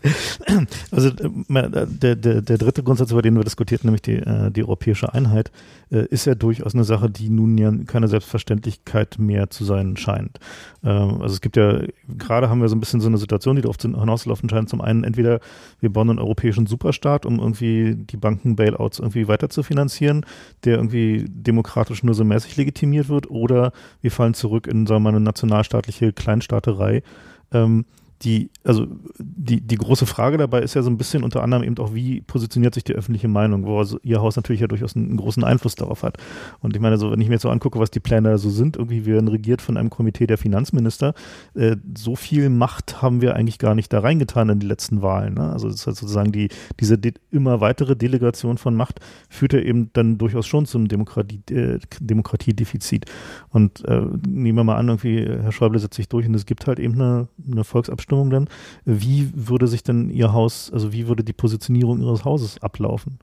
Also äh, der, der, der dritte Grundsatz, über den wir diskutiert, nämlich die, äh, die europäische Einheit, äh, ist ja durchaus eine Sache, die nun ja keine Selbstverständlichkeit mehr zu sein scheint. Ähm, also es gibt ja, gerade haben wir so ein bisschen so eine Situation, die darauf hinauslaufen scheint. Zum einen entweder wir bauen einen europäischen Superstaat, um irgendwie die Banken-Bailouts irgendwie weiter zu finanzieren, der irgendwie demokratisch nur so mäßig legitimiert wird, oder wir fallen zurück in, sagen wir mal, eine nationalstaatliche Kleinstaaterei. Ähm, die, also die, die große Frage dabei ist ja so ein bisschen unter anderem eben auch, wie positioniert sich die öffentliche Meinung, wo also ihr Haus natürlich ja durchaus einen, großen Einfluss darauf hat. Und ich meine, so, wenn ich mir jetzt so angucke, was die Pläne da so sind, irgendwie werden regiert von einem Komitee der Finanzminister, äh, so viel Macht haben wir eigentlich gar nicht da reingetan in die letzten Wahlen. Ne? Also das ist halt sozusagen die, diese immer weitere Delegation von Macht führt ja eben dann durchaus schon zum Demokratie, äh, Demokratiedefizit. Und äh, nehmen wir mal an, irgendwie Herr Schäuble setzt sich durch und es gibt halt eben eine, eine Volksabstimmung Abstimmung dann. Wie würde sich denn Ihr Haus, also wie würde die Positionierung Ihres Hauses ablaufen?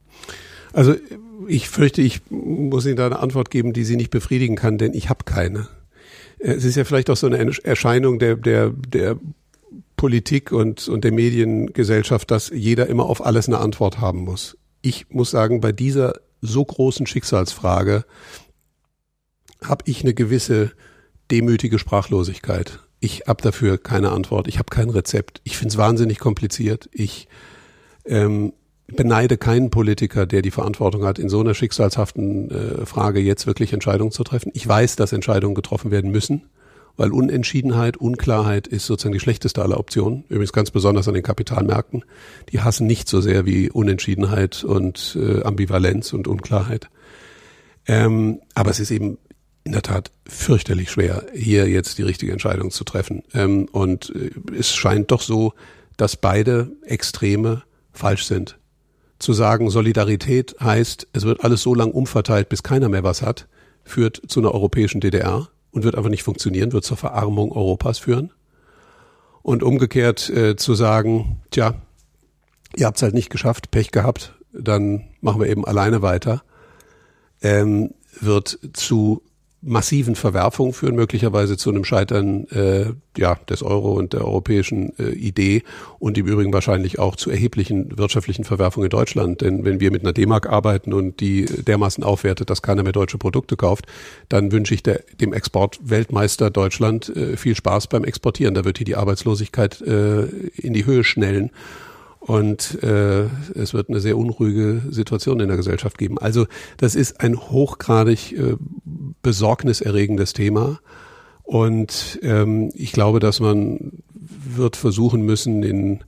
Also ich fürchte, ich muss Ihnen da eine Antwort geben, die Sie nicht befriedigen kann, denn ich habe keine. Es ist ja vielleicht auch so eine Erscheinung der, der, der Politik und, und der Mediengesellschaft, dass jeder immer auf alles eine Antwort haben muss. Ich muss sagen, bei dieser so großen Schicksalsfrage habe ich eine gewisse demütige Sprachlosigkeit. Ich habe dafür keine Antwort. Ich habe kein Rezept. Ich finde es wahnsinnig kompliziert. Ich ähm, beneide keinen Politiker, der die Verantwortung hat, in so einer schicksalshaften äh, Frage jetzt wirklich Entscheidungen zu treffen. Ich weiß, dass Entscheidungen getroffen werden müssen, weil Unentschiedenheit, Unklarheit ist sozusagen die schlechteste aller Optionen. Übrigens ganz besonders an den Kapitalmärkten. Die hassen nicht so sehr wie Unentschiedenheit und äh, Ambivalenz und Unklarheit. Ähm, aber es ist eben in der Tat fürchterlich schwer, hier jetzt die richtige Entscheidung zu treffen. Ähm, und äh, es scheint doch so, dass beide Extreme falsch sind. Zu sagen, Solidarität heißt, es wird alles so lang umverteilt, bis keiner mehr was hat, führt zu einer europäischen DDR und wird einfach nicht funktionieren, wird zur Verarmung Europas führen. Und umgekehrt äh, zu sagen, tja, ihr habt es halt nicht geschafft, Pech gehabt, dann machen wir eben alleine weiter, ähm, wird zu massiven Verwerfungen führen, möglicherweise zu einem Scheitern äh, ja, des Euro und der europäischen äh, Idee und im Übrigen wahrscheinlich auch zu erheblichen wirtschaftlichen Verwerfungen in Deutschland. Denn wenn wir mit einer D-Mark arbeiten und die dermaßen aufwertet, dass keiner mehr deutsche Produkte kauft, dann wünsche ich der, dem Exportweltmeister Deutschland äh, viel Spaß beim Exportieren. Da wird hier die Arbeitslosigkeit äh, in die Höhe schnellen und äh, es wird eine sehr unruhige Situation in der Gesellschaft geben. Also das ist ein hochgradig äh, besorgniserregendes Thema und ähm, ich glaube, dass man wird versuchen müssen, in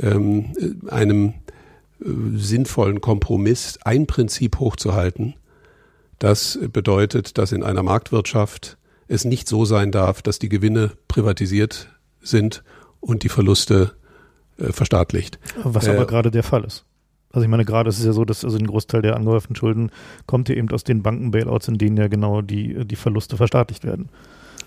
ähm, einem äh, sinnvollen Kompromiss ein Prinzip hochzuhalten. Das bedeutet, dass in einer Marktwirtschaft es nicht so sein darf, dass die Gewinne privatisiert sind und die Verluste äh, verstaatlicht. Was aber äh, gerade der Fall ist. Also ich meine, gerade ist es ja so, dass also ein Großteil der angehäuften Schulden kommt ja eben aus den Banken-Bailouts, in denen ja genau die, die Verluste verstaatlicht werden.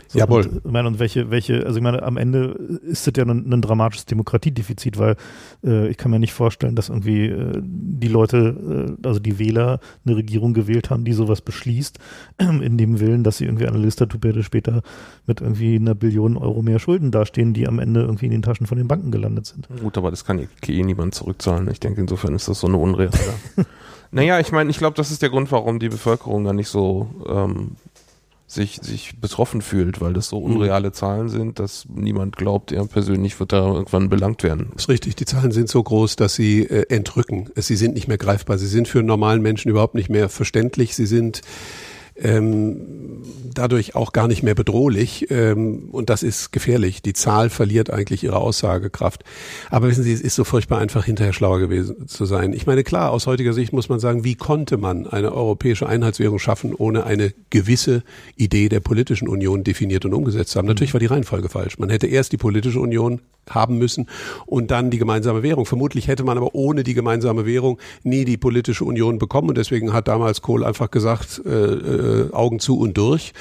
So, Jawohl. Und, ich meine, und welche, welche, also ich meine, am Ende ist das ja ein, ein dramatisches Demokratiedefizit, weil äh, ich kann mir nicht vorstellen, dass irgendwie äh, die Leute, äh, also die Wähler, eine Regierung gewählt haben, die sowas beschließt, in dem Willen, dass sie irgendwie eine Legislaturperiode später mit irgendwie einer Billion Euro mehr Schulden dastehen, die am Ende irgendwie in den Taschen von den Banken gelandet sind. Gut, aber das kann eh niemand zurückzahlen. Ich denke, insofern ist das so eine Unrealität. naja, ich meine, ich glaube, das ist der Grund, warum die Bevölkerung da nicht so ähm, sich, sich betroffen fühlt, weil das so unreale Zahlen sind, dass niemand glaubt, er persönlich wird da irgendwann belangt werden. Das ist richtig. Die Zahlen sind so groß, dass sie äh, entrücken. Sie sind nicht mehr greifbar. Sie sind für einen normalen Menschen überhaupt nicht mehr verständlich. Sie sind ähm, dadurch auch gar nicht mehr bedrohlich ähm, und das ist gefährlich. Die Zahl verliert eigentlich ihre Aussagekraft. Aber wissen Sie, es ist so furchtbar einfach, hinterher schlauer gewesen zu sein. Ich meine, klar, aus heutiger Sicht muss man sagen, wie konnte man eine europäische Einheitswährung schaffen, ohne eine gewisse Idee der politischen Union definiert und umgesetzt zu haben? Natürlich war die Reihenfolge falsch. Man hätte erst die politische Union haben müssen und dann die gemeinsame Währung. Vermutlich hätte man aber ohne die gemeinsame Währung nie die politische Union bekommen und deswegen hat damals Kohl einfach gesagt, äh, äh, Augen zu und durch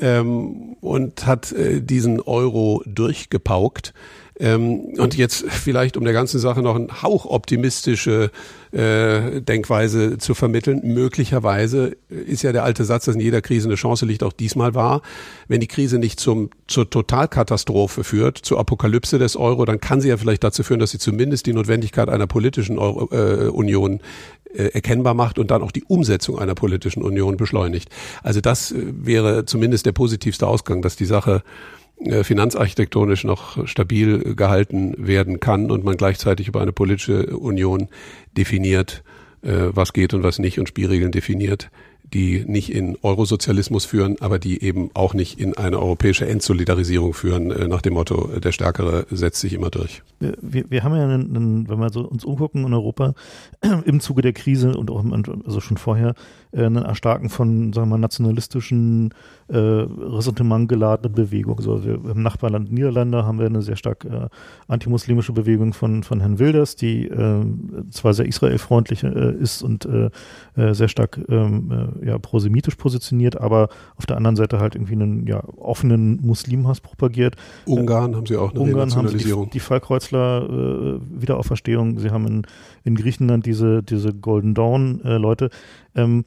ähm, und hat äh, diesen Euro durchgepaukt. Ähm, und jetzt vielleicht, um der ganzen Sache noch ein Hauch optimistische äh, Denkweise zu vermitteln. Möglicherweise ist ja der alte Satz, dass in jeder Krise eine Chance liegt, auch diesmal wahr. Wenn die Krise nicht zum, zur Totalkatastrophe führt, zur Apokalypse des Euro, dann kann sie ja vielleicht dazu führen, dass sie zumindest die Notwendigkeit einer politischen Euro, äh, Union äh, erkennbar macht und dann auch die Umsetzung einer politischen Union beschleunigt. Also das äh, wäre zumindest der positivste Ausgang, dass die Sache äh, finanzarchitektonisch noch stabil gehalten werden kann und man gleichzeitig über eine politische Union definiert, was geht und was nicht und Spielregeln definiert, die nicht in Eurosozialismus führen, aber die eben auch nicht in eine europäische Entsolidarisierung führen, äh, nach dem Motto, der Stärkere setzt sich immer durch. Wir, wir haben ja, einen, einen, wenn wir so uns umgucken in Europa, im Zuge der Krise und auch also schon vorher, äh, ein Erstarken von, sagen wir mal, nationalistischen, äh, Ressentiment geladenen Bewegungen. Wir, im Nachbarland Niederlande haben wir eine sehr stark äh, antimuslimische Bewegung von, von Herrn Wilders, die äh, zwar sehr israelfreundlich äh, ist und äh, äh, sehr stark ähm, äh, ja, prosemitisch positioniert, aber auf der anderen Seite halt irgendwie einen ja, offenen Muslimhass propagiert. Ungarn äh, haben sie auch eine Ungarn haben sie die, die Fallkreuzler äh, Wiederauferstehung, sie haben in, in Griechenland diese, diese Golden Dawn äh, Leute. Ähm,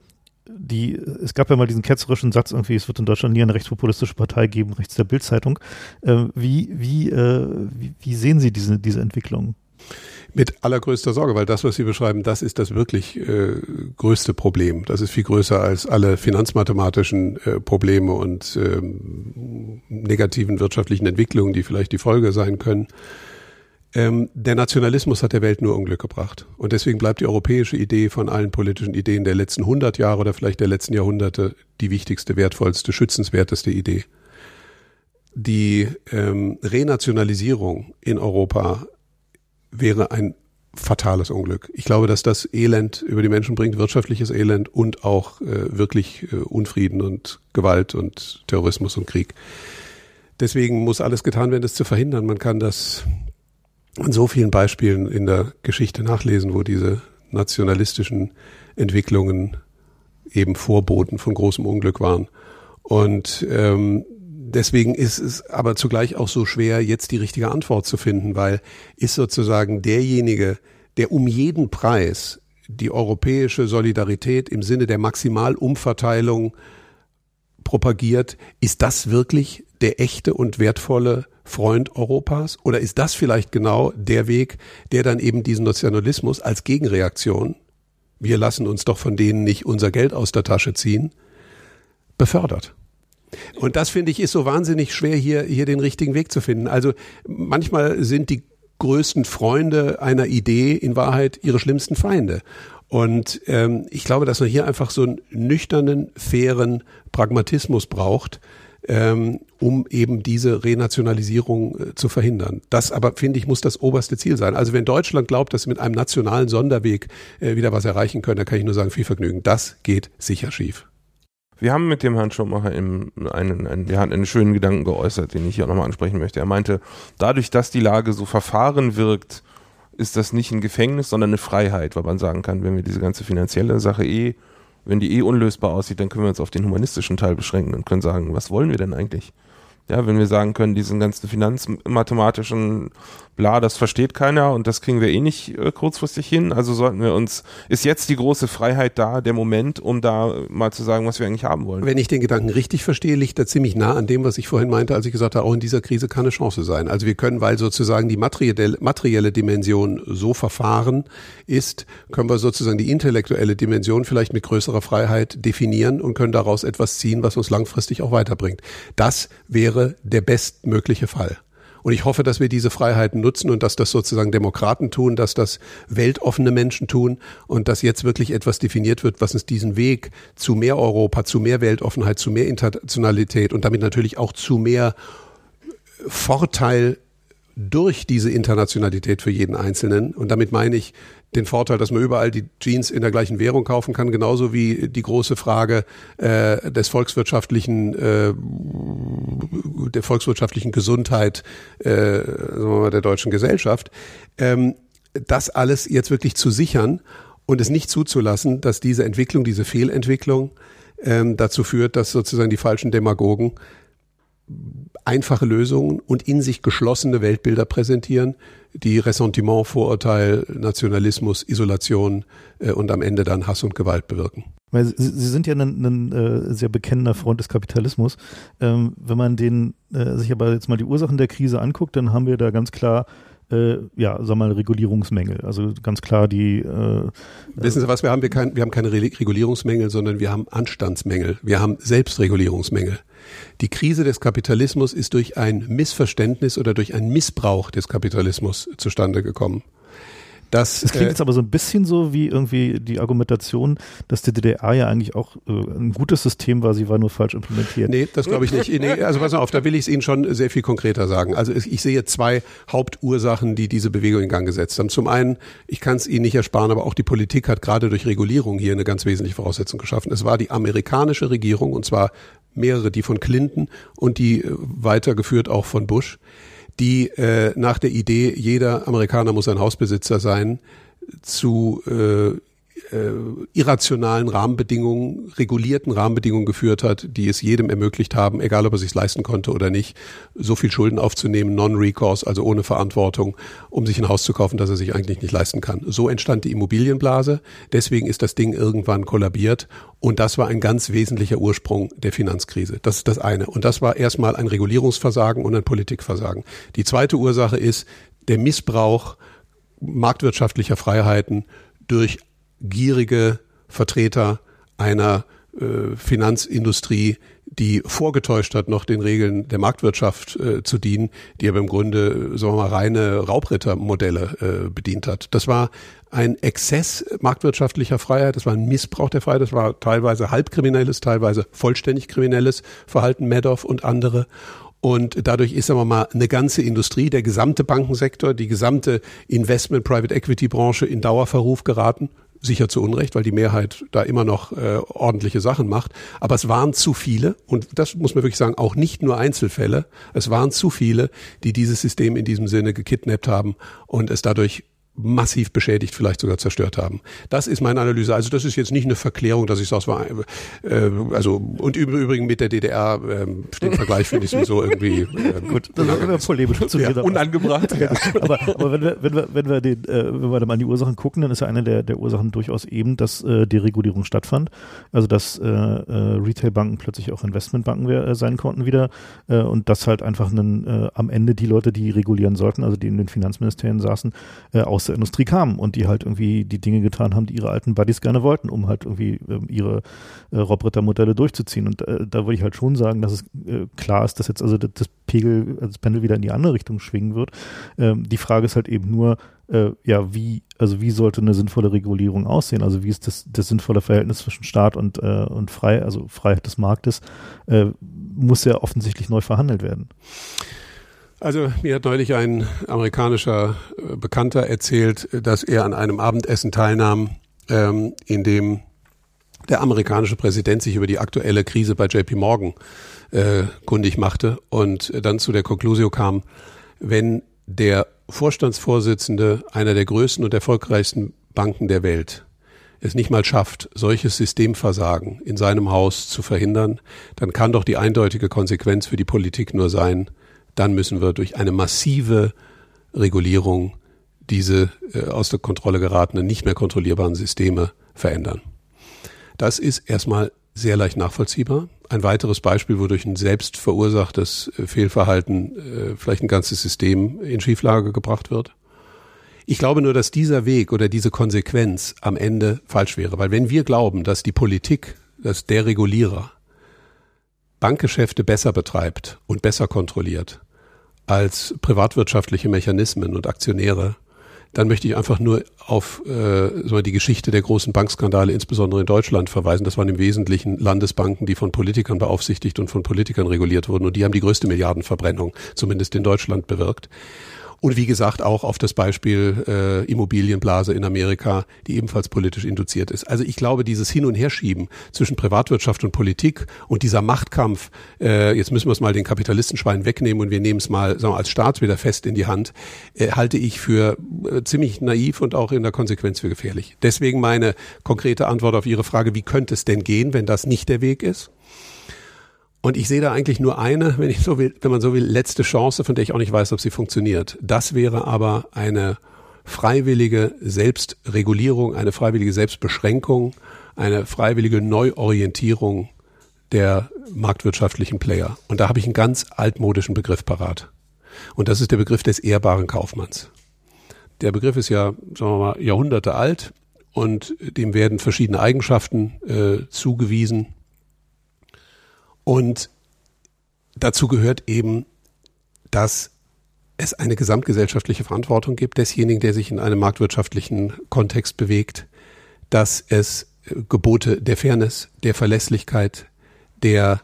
die, es gab ja mal diesen ketzerischen Satz irgendwie, es wird in Deutschland nie eine rechtspopulistische Partei geben, rechts der Bildzeitung. Äh, wie, wie, äh, wie, wie, sehen Sie diese, diese Entwicklung? Mit allergrößter Sorge, weil das, was Sie beschreiben, das ist das wirklich äh, größte Problem. Das ist viel größer als alle finanzmathematischen äh, Probleme und ähm, negativen wirtschaftlichen Entwicklungen, die vielleicht die Folge sein können. Ähm, der Nationalismus hat der Welt nur Unglück gebracht. Und deswegen bleibt die europäische Idee von allen politischen Ideen der letzten 100 Jahre oder vielleicht der letzten Jahrhunderte die wichtigste, wertvollste, schützenswerteste Idee. Die ähm, Renationalisierung in Europa wäre ein fatales Unglück. Ich glaube, dass das Elend über die Menschen bringt, wirtschaftliches Elend und auch äh, wirklich äh, Unfrieden und Gewalt und Terrorismus und Krieg. Deswegen muss alles getan werden, das zu verhindern. Man kann das an so vielen Beispielen in der Geschichte nachlesen, wo diese nationalistischen Entwicklungen eben Vorboten von großem Unglück waren. Und ähm, deswegen ist es aber zugleich auch so schwer, jetzt die richtige Antwort zu finden, weil ist sozusagen derjenige, der um jeden Preis die europäische Solidarität im Sinne der Maximalumverteilung propagiert, ist das wirklich der echte und wertvolle Freund Europas? Oder ist das vielleicht genau der Weg, der dann eben diesen Nationalismus als Gegenreaktion, wir lassen uns doch von denen nicht unser Geld aus der Tasche ziehen, befördert? Und das finde ich ist so wahnsinnig schwer hier, hier den richtigen Weg zu finden. Also manchmal sind die größten Freunde einer Idee in Wahrheit ihre schlimmsten Feinde. Und ähm, ich glaube, dass man hier einfach so einen nüchternen, fairen Pragmatismus braucht, ähm, um eben diese Renationalisierung äh, zu verhindern. Das aber, finde ich, muss das oberste Ziel sein. Also wenn Deutschland glaubt, dass sie mit einem nationalen Sonderweg äh, wieder was erreichen können, dann kann ich nur sagen, viel Vergnügen. Das geht sicher schief. Wir haben mit dem Herrn Schumacher einen, einen, einen, wir haben einen schönen Gedanken geäußert, den ich hier nochmal ansprechen möchte. Er meinte, dadurch, dass die Lage so verfahren wirkt, ist das nicht ein Gefängnis, sondern eine Freiheit, weil man sagen kann, wenn wir diese ganze finanzielle Sache eh wenn die eh unlösbar aussieht, dann können wir uns auf den humanistischen Teil beschränken und können sagen, was wollen wir denn eigentlich? Ja, wenn wir sagen können, diesen ganzen finanzmathematischen bla, das versteht keiner und das kriegen wir eh nicht äh, kurzfristig hin. Also sollten wir uns, ist jetzt die große Freiheit da, der Moment, um da mal zu sagen, was wir eigentlich haben wollen. Wenn ich den Gedanken richtig verstehe, liegt er ziemlich nah an dem, was ich vorhin meinte, als ich gesagt habe, auch in dieser Krise kann eine Chance sein. Also wir können, weil sozusagen die materielle, materielle Dimension so verfahren ist, können wir sozusagen die intellektuelle Dimension vielleicht mit größerer Freiheit definieren und können daraus etwas ziehen, was uns langfristig auch weiterbringt. Das wäre der bestmögliche Fall. Und ich hoffe, dass wir diese Freiheiten nutzen und dass das sozusagen Demokraten tun, dass das weltoffene Menschen tun und dass jetzt wirklich etwas definiert wird, was uns diesen Weg zu mehr Europa, zu mehr Weltoffenheit, zu mehr Internationalität und damit natürlich auch zu mehr Vorteil durch diese Internationalität für jeden Einzelnen. Und damit meine ich den Vorteil, dass man überall die Jeans in der gleichen Währung kaufen kann, genauso wie die große Frage äh, des volkswirtschaftlichen, äh, der volkswirtschaftlichen Gesundheit äh, sagen wir mal, der deutschen Gesellschaft. Ähm, das alles jetzt wirklich zu sichern und es nicht zuzulassen, dass diese Entwicklung, diese Fehlentwicklung ähm, dazu führt, dass sozusagen die falschen Demagogen einfache Lösungen und in sich geschlossene Weltbilder präsentieren, die Ressentiment, Vorurteil, Nationalismus, Isolation äh, und am Ende dann Hass und Gewalt bewirken. Sie, sind ja ein, ein äh, sehr bekennender Freund des Kapitalismus. Ähm, wenn man den, äh, sich aber jetzt mal die Ursachen der Krise anguckt, dann haben wir da ganz klar äh, ja, sag mal, Regulierungsmängel. Also ganz klar die. Äh, Wissen Sie was? Wir haben, wir, kein, wir haben keine Regulierungsmängel, sondern wir haben Anstandsmängel. Wir haben Selbstregulierungsmängel. Die Krise des Kapitalismus ist durch ein Missverständnis oder durch einen Missbrauch des Kapitalismus zustande gekommen. Das, das klingt äh, jetzt aber so ein bisschen so wie irgendwie die Argumentation, dass die DDR ja eigentlich auch äh, ein gutes System war, sie war nur falsch implementiert. Nee, das glaube ich nicht. Nee, also pass mal auf, da will ich es Ihnen schon sehr viel konkreter sagen. Also ich sehe zwei Hauptursachen, die diese Bewegung in Gang gesetzt haben. Zum einen, ich kann es Ihnen nicht ersparen, aber auch die Politik hat gerade durch Regulierung hier eine ganz wesentliche Voraussetzung geschaffen. Es war die amerikanische Regierung, und zwar mehrere, die von Clinton und die äh, weitergeführt auch von Bush, die äh, nach der Idee, jeder Amerikaner muss ein Hausbesitzer sein, zu äh, äh, irrationalen Rahmenbedingungen, regulierten Rahmenbedingungen geführt hat, die es jedem ermöglicht haben, egal ob er sich leisten konnte oder nicht, so viel Schulden aufzunehmen, non-recourse, also ohne Verantwortung, um sich ein Haus zu kaufen, das er sich eigentlich nicht leisten kann. So entstand die Immobilienblase. Deswegen ist das Ding irgendwann kollabiert. Und das war ein ganz wesentlicher Ursprung der Finanzkrise. Das ist das eine. Und das war erstmal ein Regulierungsversagen und ein Politikversagen. Die zweite Ursache ist der Missbrauch marktwirtschaftlicher Freiheiten durch gierige Vertreter einer äh, Finanzindustrie, die vorgetäuscht hat, noch den Regeln der Marktwirtschaft äh, zu dienen, die aber im Grunde, sagen wir mal, reine Raubrittermodelle äh, bedient hat. Das war ein Exzess marktwirtschaftlicher Freiheit, das war ein Missbrauch der Freiheit, das war teilweise halbkriminelles, teilweise vollständig kriminelles Verhalten Madoff und andere. Und dadurch ist, sagen wir mal, eine ganze Industrie, der gesamte Bankensektor, die gesamte Investment Private Equity Branche in Dauerverruf geraten sicher zu Unrecht, weil die Mehrheit da immer noch äh, ordentliche Sachen macht. Aber es waren zu viele, und das muss man wirklich sagen, auch nicht nur Einzelfälle, es waren zu viele, die dieses System in diesem Sinne gekidnappt haben und es dadurch massiv beschädigt, vielleicht sogar zerstört haben. Das ist meine Analyse. Also das ist jetzt nicht eine Verklärung, dass ich sage, war, äh, also und im Übrigen mit der DDR äh, den Vergleich finde ich sowieso irgendwie äh, gut. Das ist immer polemisch ja, unangebracht. Ja. Aber, aber wenn wir wenn wir wenn wir den äh, wenn wir dann mal an die Ursachen gucken, dann ist ja eine der der Ursachen durchaus eben, dass äh, Deregulierung stattfand. Also dass äh, äh, Retailbanken plötzlich auch Investmentbanken äh, sein konnten wieder äh, und dass halt einfach einen, äh, am Ende die Leute, die regulieren sollten, also die in den Finanzministerien saßen, äh, aus aus der Industrie kamen und die halt irgendwie die Dinge getan haben, die ihre alten Buddies gerne wollten, um halt irgendwie ähm, ihre äh, Robritter-Modelle durchzuziehen. Und äh, da würde ich halt schon sagen, dass es äh, klar ist, dass jetzt also das, das Pegel, also das Pendel wieder in die andere Richtung schwingen wird. Ähm, die Frage ist halt eben nur, äh, ja, wie, also wie sollte eine sinnvolle Regulierung aussehen? Also wie ist das, das sinnvolle Verhältnis zwischen Staat und, äh, und frei, also Freiheit des Marktes, äh, muss ja offensichtlich neu verhandelt werden. Also mir hat neulich ein amerikanischer äh, Bekannter erzählt, dass er an einem Abendessen teilnahm, ähm, in dem der amerikanische Präsident sich über die aktuelle Krise bei JP Morgan äh, kundig machte und dann zu der Konklusio kam, wenn der Vorstandsvorsitzende einer der größten und erfolgreichsten Banken der Welt es nicht mal schafft, solches Systemversagen in seinem Haus zu verhindern, dann kann doch die eindeutige Konsequenz für die Politik nur sein, dann müssen wir durch eine massive Regulierung diese äh, aus der Kontrolle geratenen, nicht mehr kontrollierbaren Systeme verändern. Das ist erstmal sehr leicht nachvollziehbar. Ein weiteres Beispiel, wodurch ein selbst verursachtes äh, Fehlverhalten äh, vielleicht ein ganzes System in Schieflage gebracht wird. Ich glaube nur, dass dieser Weg oder diese Konsequenz am Ende falsch wäre, weil wenn wir glauben, dass die Politik, dass der Regulierer Bankgeschäfte besser betreibt und besser kontrolliert als privatwirtschaftliche Mechanismen und Aktionäre, dann möchte ich einfach nur auf äh, so die Geschichte der großen Bankskandale, insbesondere in Deutschland, verweisen. Das waren im Wesentlichen Landesbanken, die von Politikern beaufsichtigt und von Politikern reguliert wurden. Und die haben die größte Milliardenverbrennung, zumindest in Deutschland, bewirkt. Und wie gesagt auch auf das Beispiel äh, Immobilienblase in Amerika, die ebenfalls politisch induziert ist. Also ich glaube, dieses Hin- und Herschieben zwischen Privatwirtschaft und Politik und dieser Machtkampf, äh, jetzt müssen wir es mal den Kapitalistenschwein wegnehmen und wir nehmen es mal sagen wir, als Staat wieder fest in die Hand, äh, halte ich für äh, ziemlich naiv und auch in der Konsequenz für gefährlich. Deswegen meine konkrete Antwort auf Ihre Frage, wie könnte es denn gehen, wenn das nicht der Weg ist? Und ich sehe da eigentlich nur eine, wenn ich so will, wenn man so will, letzte Chance, von der ich auch nicht weiß, ob sie funktioniert. Das wäre aber eine freiwillige Selbstregulierung, eine freiwillige Selbstbeschränkung, eine freiwillige Neuorientierung der marktwirtschaftlichen Player. Und da habe ich einen ganz altmodischen Begriff parat. Und das ist der Begriff des ehrbaren Kaufmanns. Der Begriff ist ja, sagen wir mal, Jahrhunderte alt und dem werden verschiedene Eigenschaften äh, zugewiesen. Und dazu gehört eben, dass es eine gesamtgesellschaftliche Verantwortung gibt desjenigen, der sich in einem marktwirtschaftlichen Kontext bewegt, dass es äh, Gebote der Fairness, der Verlässlichkeit, der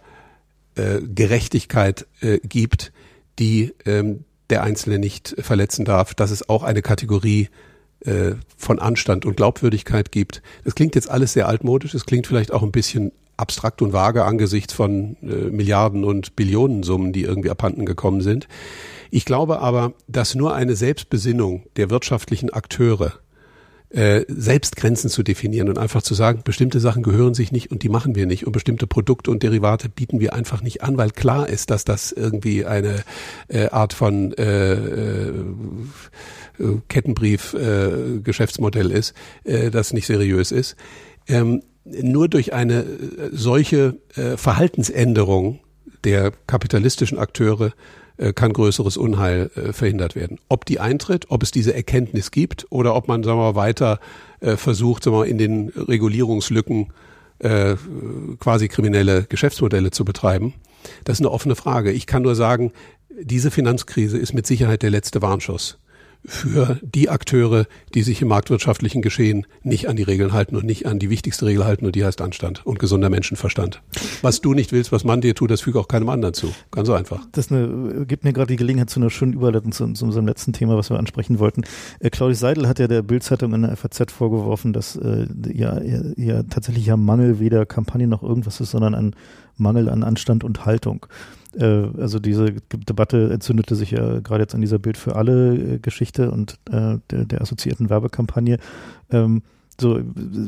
äh, Gerechtigkeit äh, gibt, die ähm, der Einzelne nicht verletzen darf, dass es auch eine Kategorie äh, von Anstand und Glaubwürdigkeit gibt. Das klingt jetzt alles sehr altmodisch, es klingt vielleicht auch ein bisschen abstrakt und vage angesichts von äh, Milliarden und Billionensummen, die irgendwie abhanden gekommen sind. Ich glaube aber, dass nur eine Selbstbesinnung der wirtschaftlichen Akteure äh, selbst Grenzen zu definieren und einfach zu sagen, bestimmte Sachen gehören sich nicht und die machen wir nicht und bestimmte Produkte und Derivate bieten wir einfach nicht an, weil klar ist, dass das irgendwie eine äh, Art von äh, äh, Kettenbrief äh, ist, äh, das nicht seriös ist. Ähm, nur durch eine äh, solche äh, Verhaltensänderung der kapitalistischen Akteure äh, kann größeres Unheil verhindert werden. Ob die eintritt, ob es diese Erkenntnis gibt oder ob man sagen wir mal, weiter versucht, sagen wir mal, in den Regulierungslücken äh, quasi kriminelle Geschäftsmodelle zu betreiben, das ist eine offene Frage. Ich kann nur sagen, diese Finanzkrise ist mit Sicherheit der letzte Warnschuss für die Akteure, die sich im marktwirtschaftlichen Geschehen nicht an die Regeln halten und nicht an die wichtigste Regel halten und die heißt Anstand und gesunder Menschenverstand. Was du nicht willst, was man dir tut, das füge auch keinem anderen zu. Ganz so einfach. Das eine, gibt mir gerade die Gelegenheit zu einer schönen Überleitung zu, zu, unserem letzten Thema, was wir ansprechen wollten. Äh, Claudius Seidel hat ja der Bildzeitung in der FAZ vorgeworfen, dass äh, ja, ja, tatsächlich ja Mangel weder Kampagne noch irgendwas ist, sondern ein Mangel an Anstand und Haltung. Äh, also diese Debatte entzündete sich ja gerade jetzt an dieser Bild für alle äh, Geschichte und äh, der, der assoziierten Werbekampagne. Ähm, so,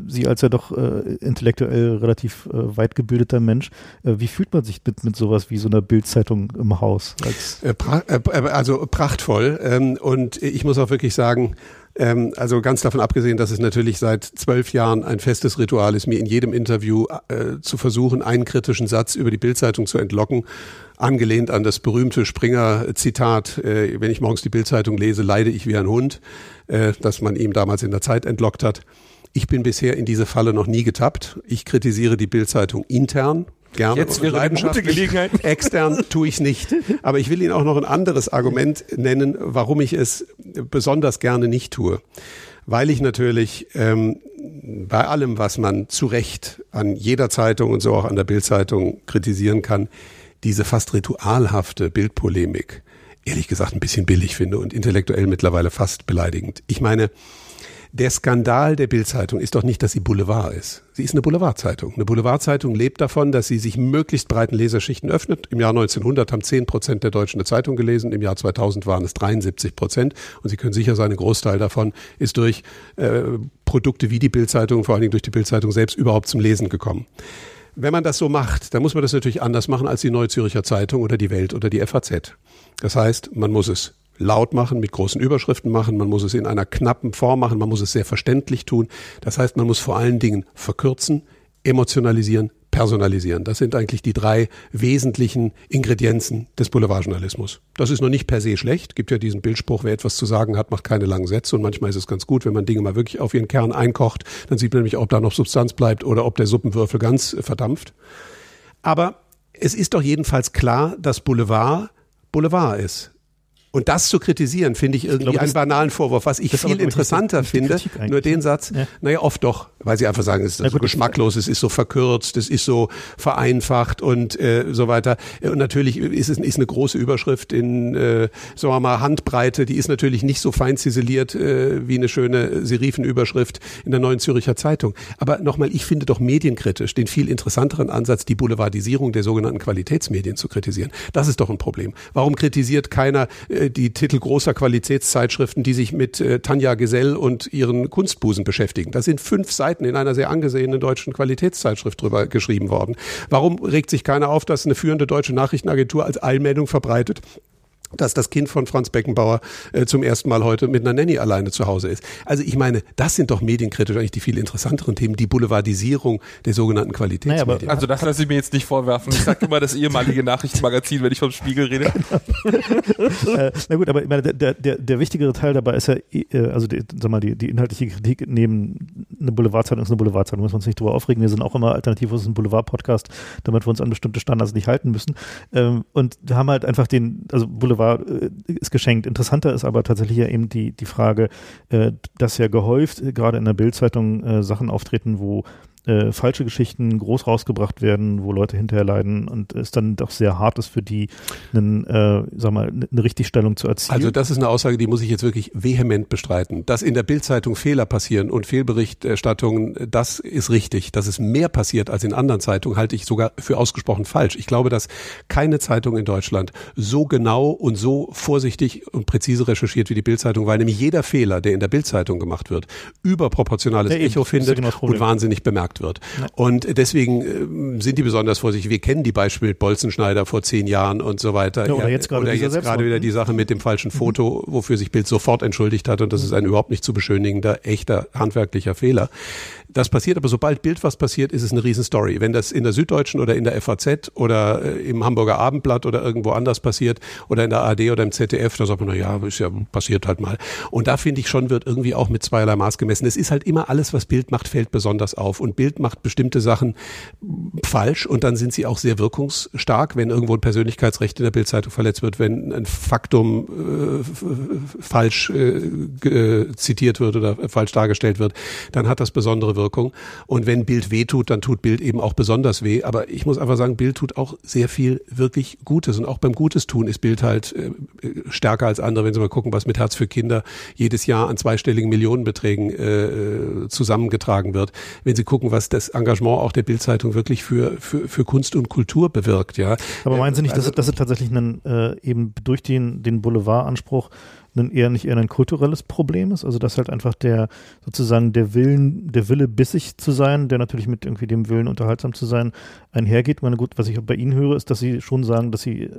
Sie als ja doch äh, intellektuell relativ äh, weit gebildeter Mensch, äh, wie fühlt man sich mit, mit sowas wie so einer Bildzeitung im Haus? Als äh, pra äh, also prachtvoll. Ähm, und ich muss auch wirklich sagen, ähm, also ganz davon abgesehen, dass es natürlich seit zwölf Jahren ein festes Ritual ist, mir in jedem Interview äh, zu versuchen, einen kritischen Satz über die Bildzeitung zu entlocken, angelehnt an das berühmte Springer-Zitat, äh, wenn ich morgens die Bildzeitung lese, leide ich wie ein Hund, äh, das man ihm damals in der Zeit entlockt hat. Ich bin bisher in diese Falle noch nie getappt. Ich kritisiere die Bildzeitung intern, gerne Jetzt wäre eine gute Gelegenheit. Extern tue ich nicht. Aber ich will Ihnen auch noch ein anderes Argument nennen, warum ich es besonders gerne nicht tue. Weil ich natürlich ähm, bei allem, was man zu Recht an jeder Zeitung und so auch an der Bildzeitung kritisieren kann, diese fast ritualhafte Bildpolemik ehrlich gesagt ein bisschen billig finde und intellektuell mittlerweile fast beleidigend. Ich meine, Der Skandal der Bildzeitung ist doch nicht, dass sie Boulevard ist. Sie ist eine Boulevardzeitung. Eine Boulevardzeitung lebt davon, dass sie sich möglichst breiten Leserschichten öffnet. Im Jahr 1900 haben 10 Prozent der Deutschen eine Zeitung gelesen. Im Jahr 2000 waren es 73 Prozent. Und Sie können sicher sein, ein Großteil davon ist durch äh, Produkte wie die Bildzeitung, vor allen Dingen durch die Bildzeitung selbst, überhaupt zum Lesen gekommen. Wenn man das so macht, dann muss man das natürlich anders machen als die Neue Zürcher Zeitung oder die Welt oder die FAZ. Das heißt, man muss es laut machen, mit großen Überschriften machen, man muss es in einer knappen Form machen, man muss es sehr verständlich tun. Das heißt, man muss vor allen Dingen verkürzen, emotionalisieren, personalisieren. Das sind eigentlich die drei wesentlichen Ingredienzen des Boulevardjournalismus. Das ist noch nicht per se schlecht. Gibt ja diesen Bildspruch, wer etwas zu sagen hat, macht keine langen Sätze. Und manchmal ist es ganz gut, wenn man Dinge mal wirklich auf ihren Kern einkocht. Dann sieht man nämlich, ob da noch Substanz bleibt oder ob der Suppenwürfel ganz verdampft. Aber es ist doch jedenfalls klar, dass Boulevard Boulevard ist. Und das zu kritisieren, finde ich irgendwie ich glaube, einen banalen Vorwurf. Was ich viel interessanter finde, nur den Satz, ja. naja, oft doch, weil sie einfach sagen, es ist ja, so geschmacklos, es ist so verkürzt, es ist so vereinfacht und äh, so weiter. Und natürlich ist es ist eine große Überschrift in, äh, sagen wir mal, Handbreite, die ist natürlich nicht so fein ziseliert äh, wie eine schöne Serifenüberschrift in der Neuen Züricher Zeitung. Aber nochmal, ich finde doch medienkritisch den viel interessanteren Ansatz, die Boulevardisierung der sogenannten Qualitätsmedien zu kritisieren. Das ist doch ein Problem. Warum kritisiert keiner äh, äh, die Titel großer Qualitätszeitschriften, die sich mit äh, Tanja Gesell und ihren Kunstbusen beschäftigen. Da sind fünf Seiten in einer sehr angesehenen deutschen Qualitätszeitschrift drüber geschrieben worden. Warum regt sich keiner auf, dass eine führende deutsche Nachrichtenagentur als Allmeldung verbreitet, dass das Kind von Franz Beckenbauer äh, zum ersten Mal heute mit einer Nanny alleine zu Hause ist. Also ich meine, das sind doch medienkritisch eigentlich die viel interessanteren Themen, die Boulevardisierung der sogenannten Qualitätsmedien. Naja, also das lasse ich mir jetzt nicht vorwerfen. Ich sage immer das ehemalige Nachrichtenmagazin, wenn ich vom Spiegel rede. äh, na gut, aber ich meine, der, der, der wichtigere Teil dabei ist ja, äh, also die, sag mal, die, die inhaltliche Kritik neben eine Boulevardzeitung ist eine Boulevardzeitung, müssen wir uns nicht drüber aufregen. Wir sind auch immer alternativ, es ist ein Boulevard-Podcast, damit wir uns an bestimmte Standards nicht halten müssen. Ähm, und wir haben halt einfach den, also Boulevard war, äh, ist geschenkt. Interessanter ist aber tatsächlich ja eben die, die Frage, äh, dass ja gehäuft gerade in der Bildzeitung äh, Sachen auftreten, wo äh, falsche Geschichten groß rausgebracht werden, wo Leute hinterher leiden und es dann doch sehr hart ist für die, einen, äh, sag mal, eine Richtigstellung zu erzielen. Also das ist eine Aussage, die muss ich jetzt wirklich vehement bestreiten. Dass in der Bildzeitung Fehler passieren und Fehlberichterstattungen, das ist richtig. Dass es mehr passiert als in anderen Zeitungen, halte ich sogar für ausgesprochen falsch. Ich glaube, dass keine Zeitung in Deutschland so genau und so vorsichtig und präzise recherchiert wie die Bildzeitung, weil nämlich jeder Fehler, der in der Bildzeitung gemacht wird, überproportionales ja, Echo findet genau und wahnsinnig bemerkt gesagt wird. Ja. Und deswegen äh, sind die besonders vorsichtig. Wir kennen die Beispiele mit Bolzenschneider vor zehn Jahren und so weiter. Ja, oder jetzt gerade, oder jetzt gerade wieder die Sache mit dem falschen mhm. Foto, wofür sich Bild sofort entschuldigt hat. Und das ist ein überhaupt nicht zu beschönigender, echter handwerklicher Fehler. Das passiert, aber sobald Bild was passiert, ist es eine Riesenstory. Wenn das in der Süddeutschen oder in der FAZ oder äh, im Hamburger Abendblatt oder irgendwo anders passiert oder in der AD oder im ZDF, da sagt man, na ja, ist ja passiert halt mal. Und da finde ich schon, wird irgendwie auch mit zweierlei Maß gemessen. Es ist halt immer alles, was Bild macht, fällt besonders auf. Und Bild macht bestimmte Sachen falsch und dann sind sie auch sehr wirkungsstark, wenn irgendwo ein Persönlichkeitsrecht in der Bildzeitung verletzt wird, wenn ein Faktum äh, falsch äh, zitiert wird oder falsch dargestellt wird, dann hat das besondere Wirkung. Und wenn Bild weh tut, dann tut Bild eben auch besonders weh. Aber ich muss einfach sagen, Bild tut auch sehr viel wirklich Gutes. Und auch beim Gutes tun ist Bild halt äh, stärker als andere. Wenn Sie mal gucken, was mit Herz für Kinder jedes Jahr an zweistelligen Millionenbeträgen äh, zusammengetragen wird. Wenn Sie gucken, was das Engagement auch der Bildzeitung wirklich für, für, für Kunst und Kultur bewirkt. Ja. Aber meinen Sie nicht, dass, also, dass es tatsächlich einen, äh, eben durch den, den Boulevardanspruch ein eher nicht eher ein kulturelles Problem ist, also dass halt einfach der sozusagen der Willen, der Wille bissig zu sein, der natürlich mit irgendwie dem Willen unterhaltsam zu sein einhergeht. Meine gut, was ich bei Ihnen höre, ist, dass Sie schon sagen, dass Sie äh,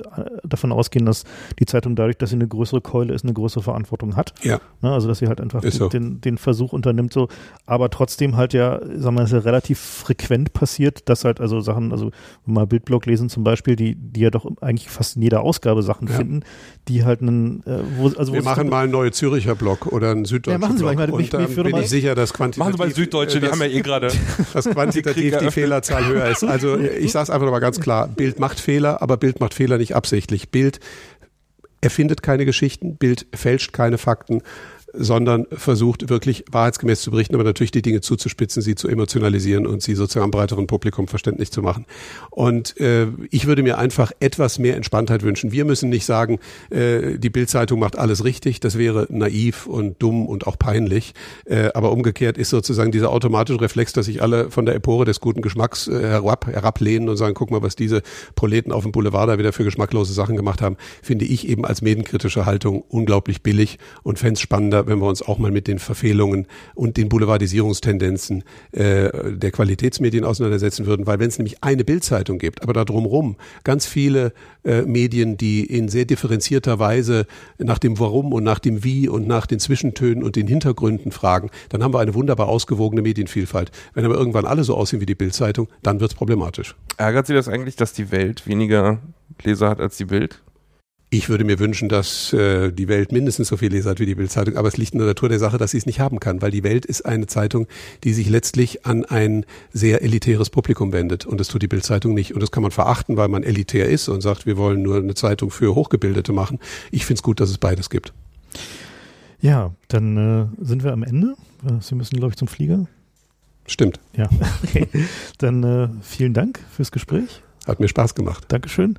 davon ausgehen, dass die Zeitung dadurch, dass sie eine größere Keule ist, eine größere Verantwortung hat. Ja. Ne, also dass sie halt einfach so. den, den Versuch unternimmt, so, aber trotzdem halt ja, sagen wir, es ja relativ frequent passiert, dass halt also Sachen, also mal Bildblog lesen zum Beispiel, die, die ja doch eigentlich fast in jeder Ausgabe Sachen ja. finden, die halt einen, äh, wo, also wo machen mal einen neue Züricher Blog oder einen süddeutschen ja, machen Sie Blog. Mal, und dann bin ich sicher, dass quantitativ... Machen Sie mal Süddeutsche, die haben ja eh gerade... Dass quantitativ die, die Fehlerzahl höher ist. Also ich sage es einfach nochmal ganz klar, Bild macht Fehler, aber Bild macht Fehler nicht absichtlich. Bild erfindet keine Geschichten, Bild fälscht keine Fakten. Sondern versucht wirklich wahrheitsgemäß zu berichten, aber natürlich die Dinge zuzuspitzen, sie zu emotionalisieren und sie sozusagen einem breiteren Publikum verständlich zu machen. Und äh, ich würde mir einfach etwas mehr Entspanntheit wünschen. Wir müssen nicht sagen, äh, die Bildzeitung macht alles richtig. Das wäre naiv und dumm und auch peinlich. Äh, aber umgekehrt ist sozusagen dieser automatische Reflex, dass sich alle von der Empore des guten Geschmacks äh, herab, herablehnen und sagen, guck mal, was diese Proleten auf dem Boulevard da wieder für geschmacklose Sachen gemacht haben, finde ich eben als medienkritische Haltung unglaublich billig und fände es spannender, wenn wir uns auch mal mit den Verfehlungen und den Boulevardisierungstendenzen äh, der Qualitätsmedien auseinandersetzen würden. Weil wenn es nämlich eine Bildzeitung gibt, aber da drumherum ganz viele äh, Medien, die in sehr differenzierter Weise nach dem Warum und nach dem Wie und nach den Zwischentönen und den Hintergründen fragen, dann haben wir eine wunderbar ausgewogene Medienvielfalt. Wenn aber irgendwann alle so aussehen wie die Bildzeitung, dann wird es problematisch. Ärgert Sie das eigentlich, dass die Welt weniger Leser hat als die Bild? Ich würde mir wünschen, dass äh, die Welt mindestens so viel Leser hat wie die Bildzeitung, aber es liegt in der Natur der Sache, dass sie es nicht haben kann, weil die Welt ist eine Zeitung, die sich letztlich an ein sehr elitäres Publikum wendet und das tut die Bildzeitung nicht und das kann man verachten, weil man elitär ist und sagt, wir wollen nur eine Zeitung für Hochgebildete machen. Ich finde es gut, dass es beides gibt. Ja, dann äh, sind wir am Ende. Sie müssen, glaube ich, zum Flieger. Stimmt. Ja, okay. Dann äh, vielen Dank fürs Gespräch. Hat mir Spaß gemacht. Dankeschön.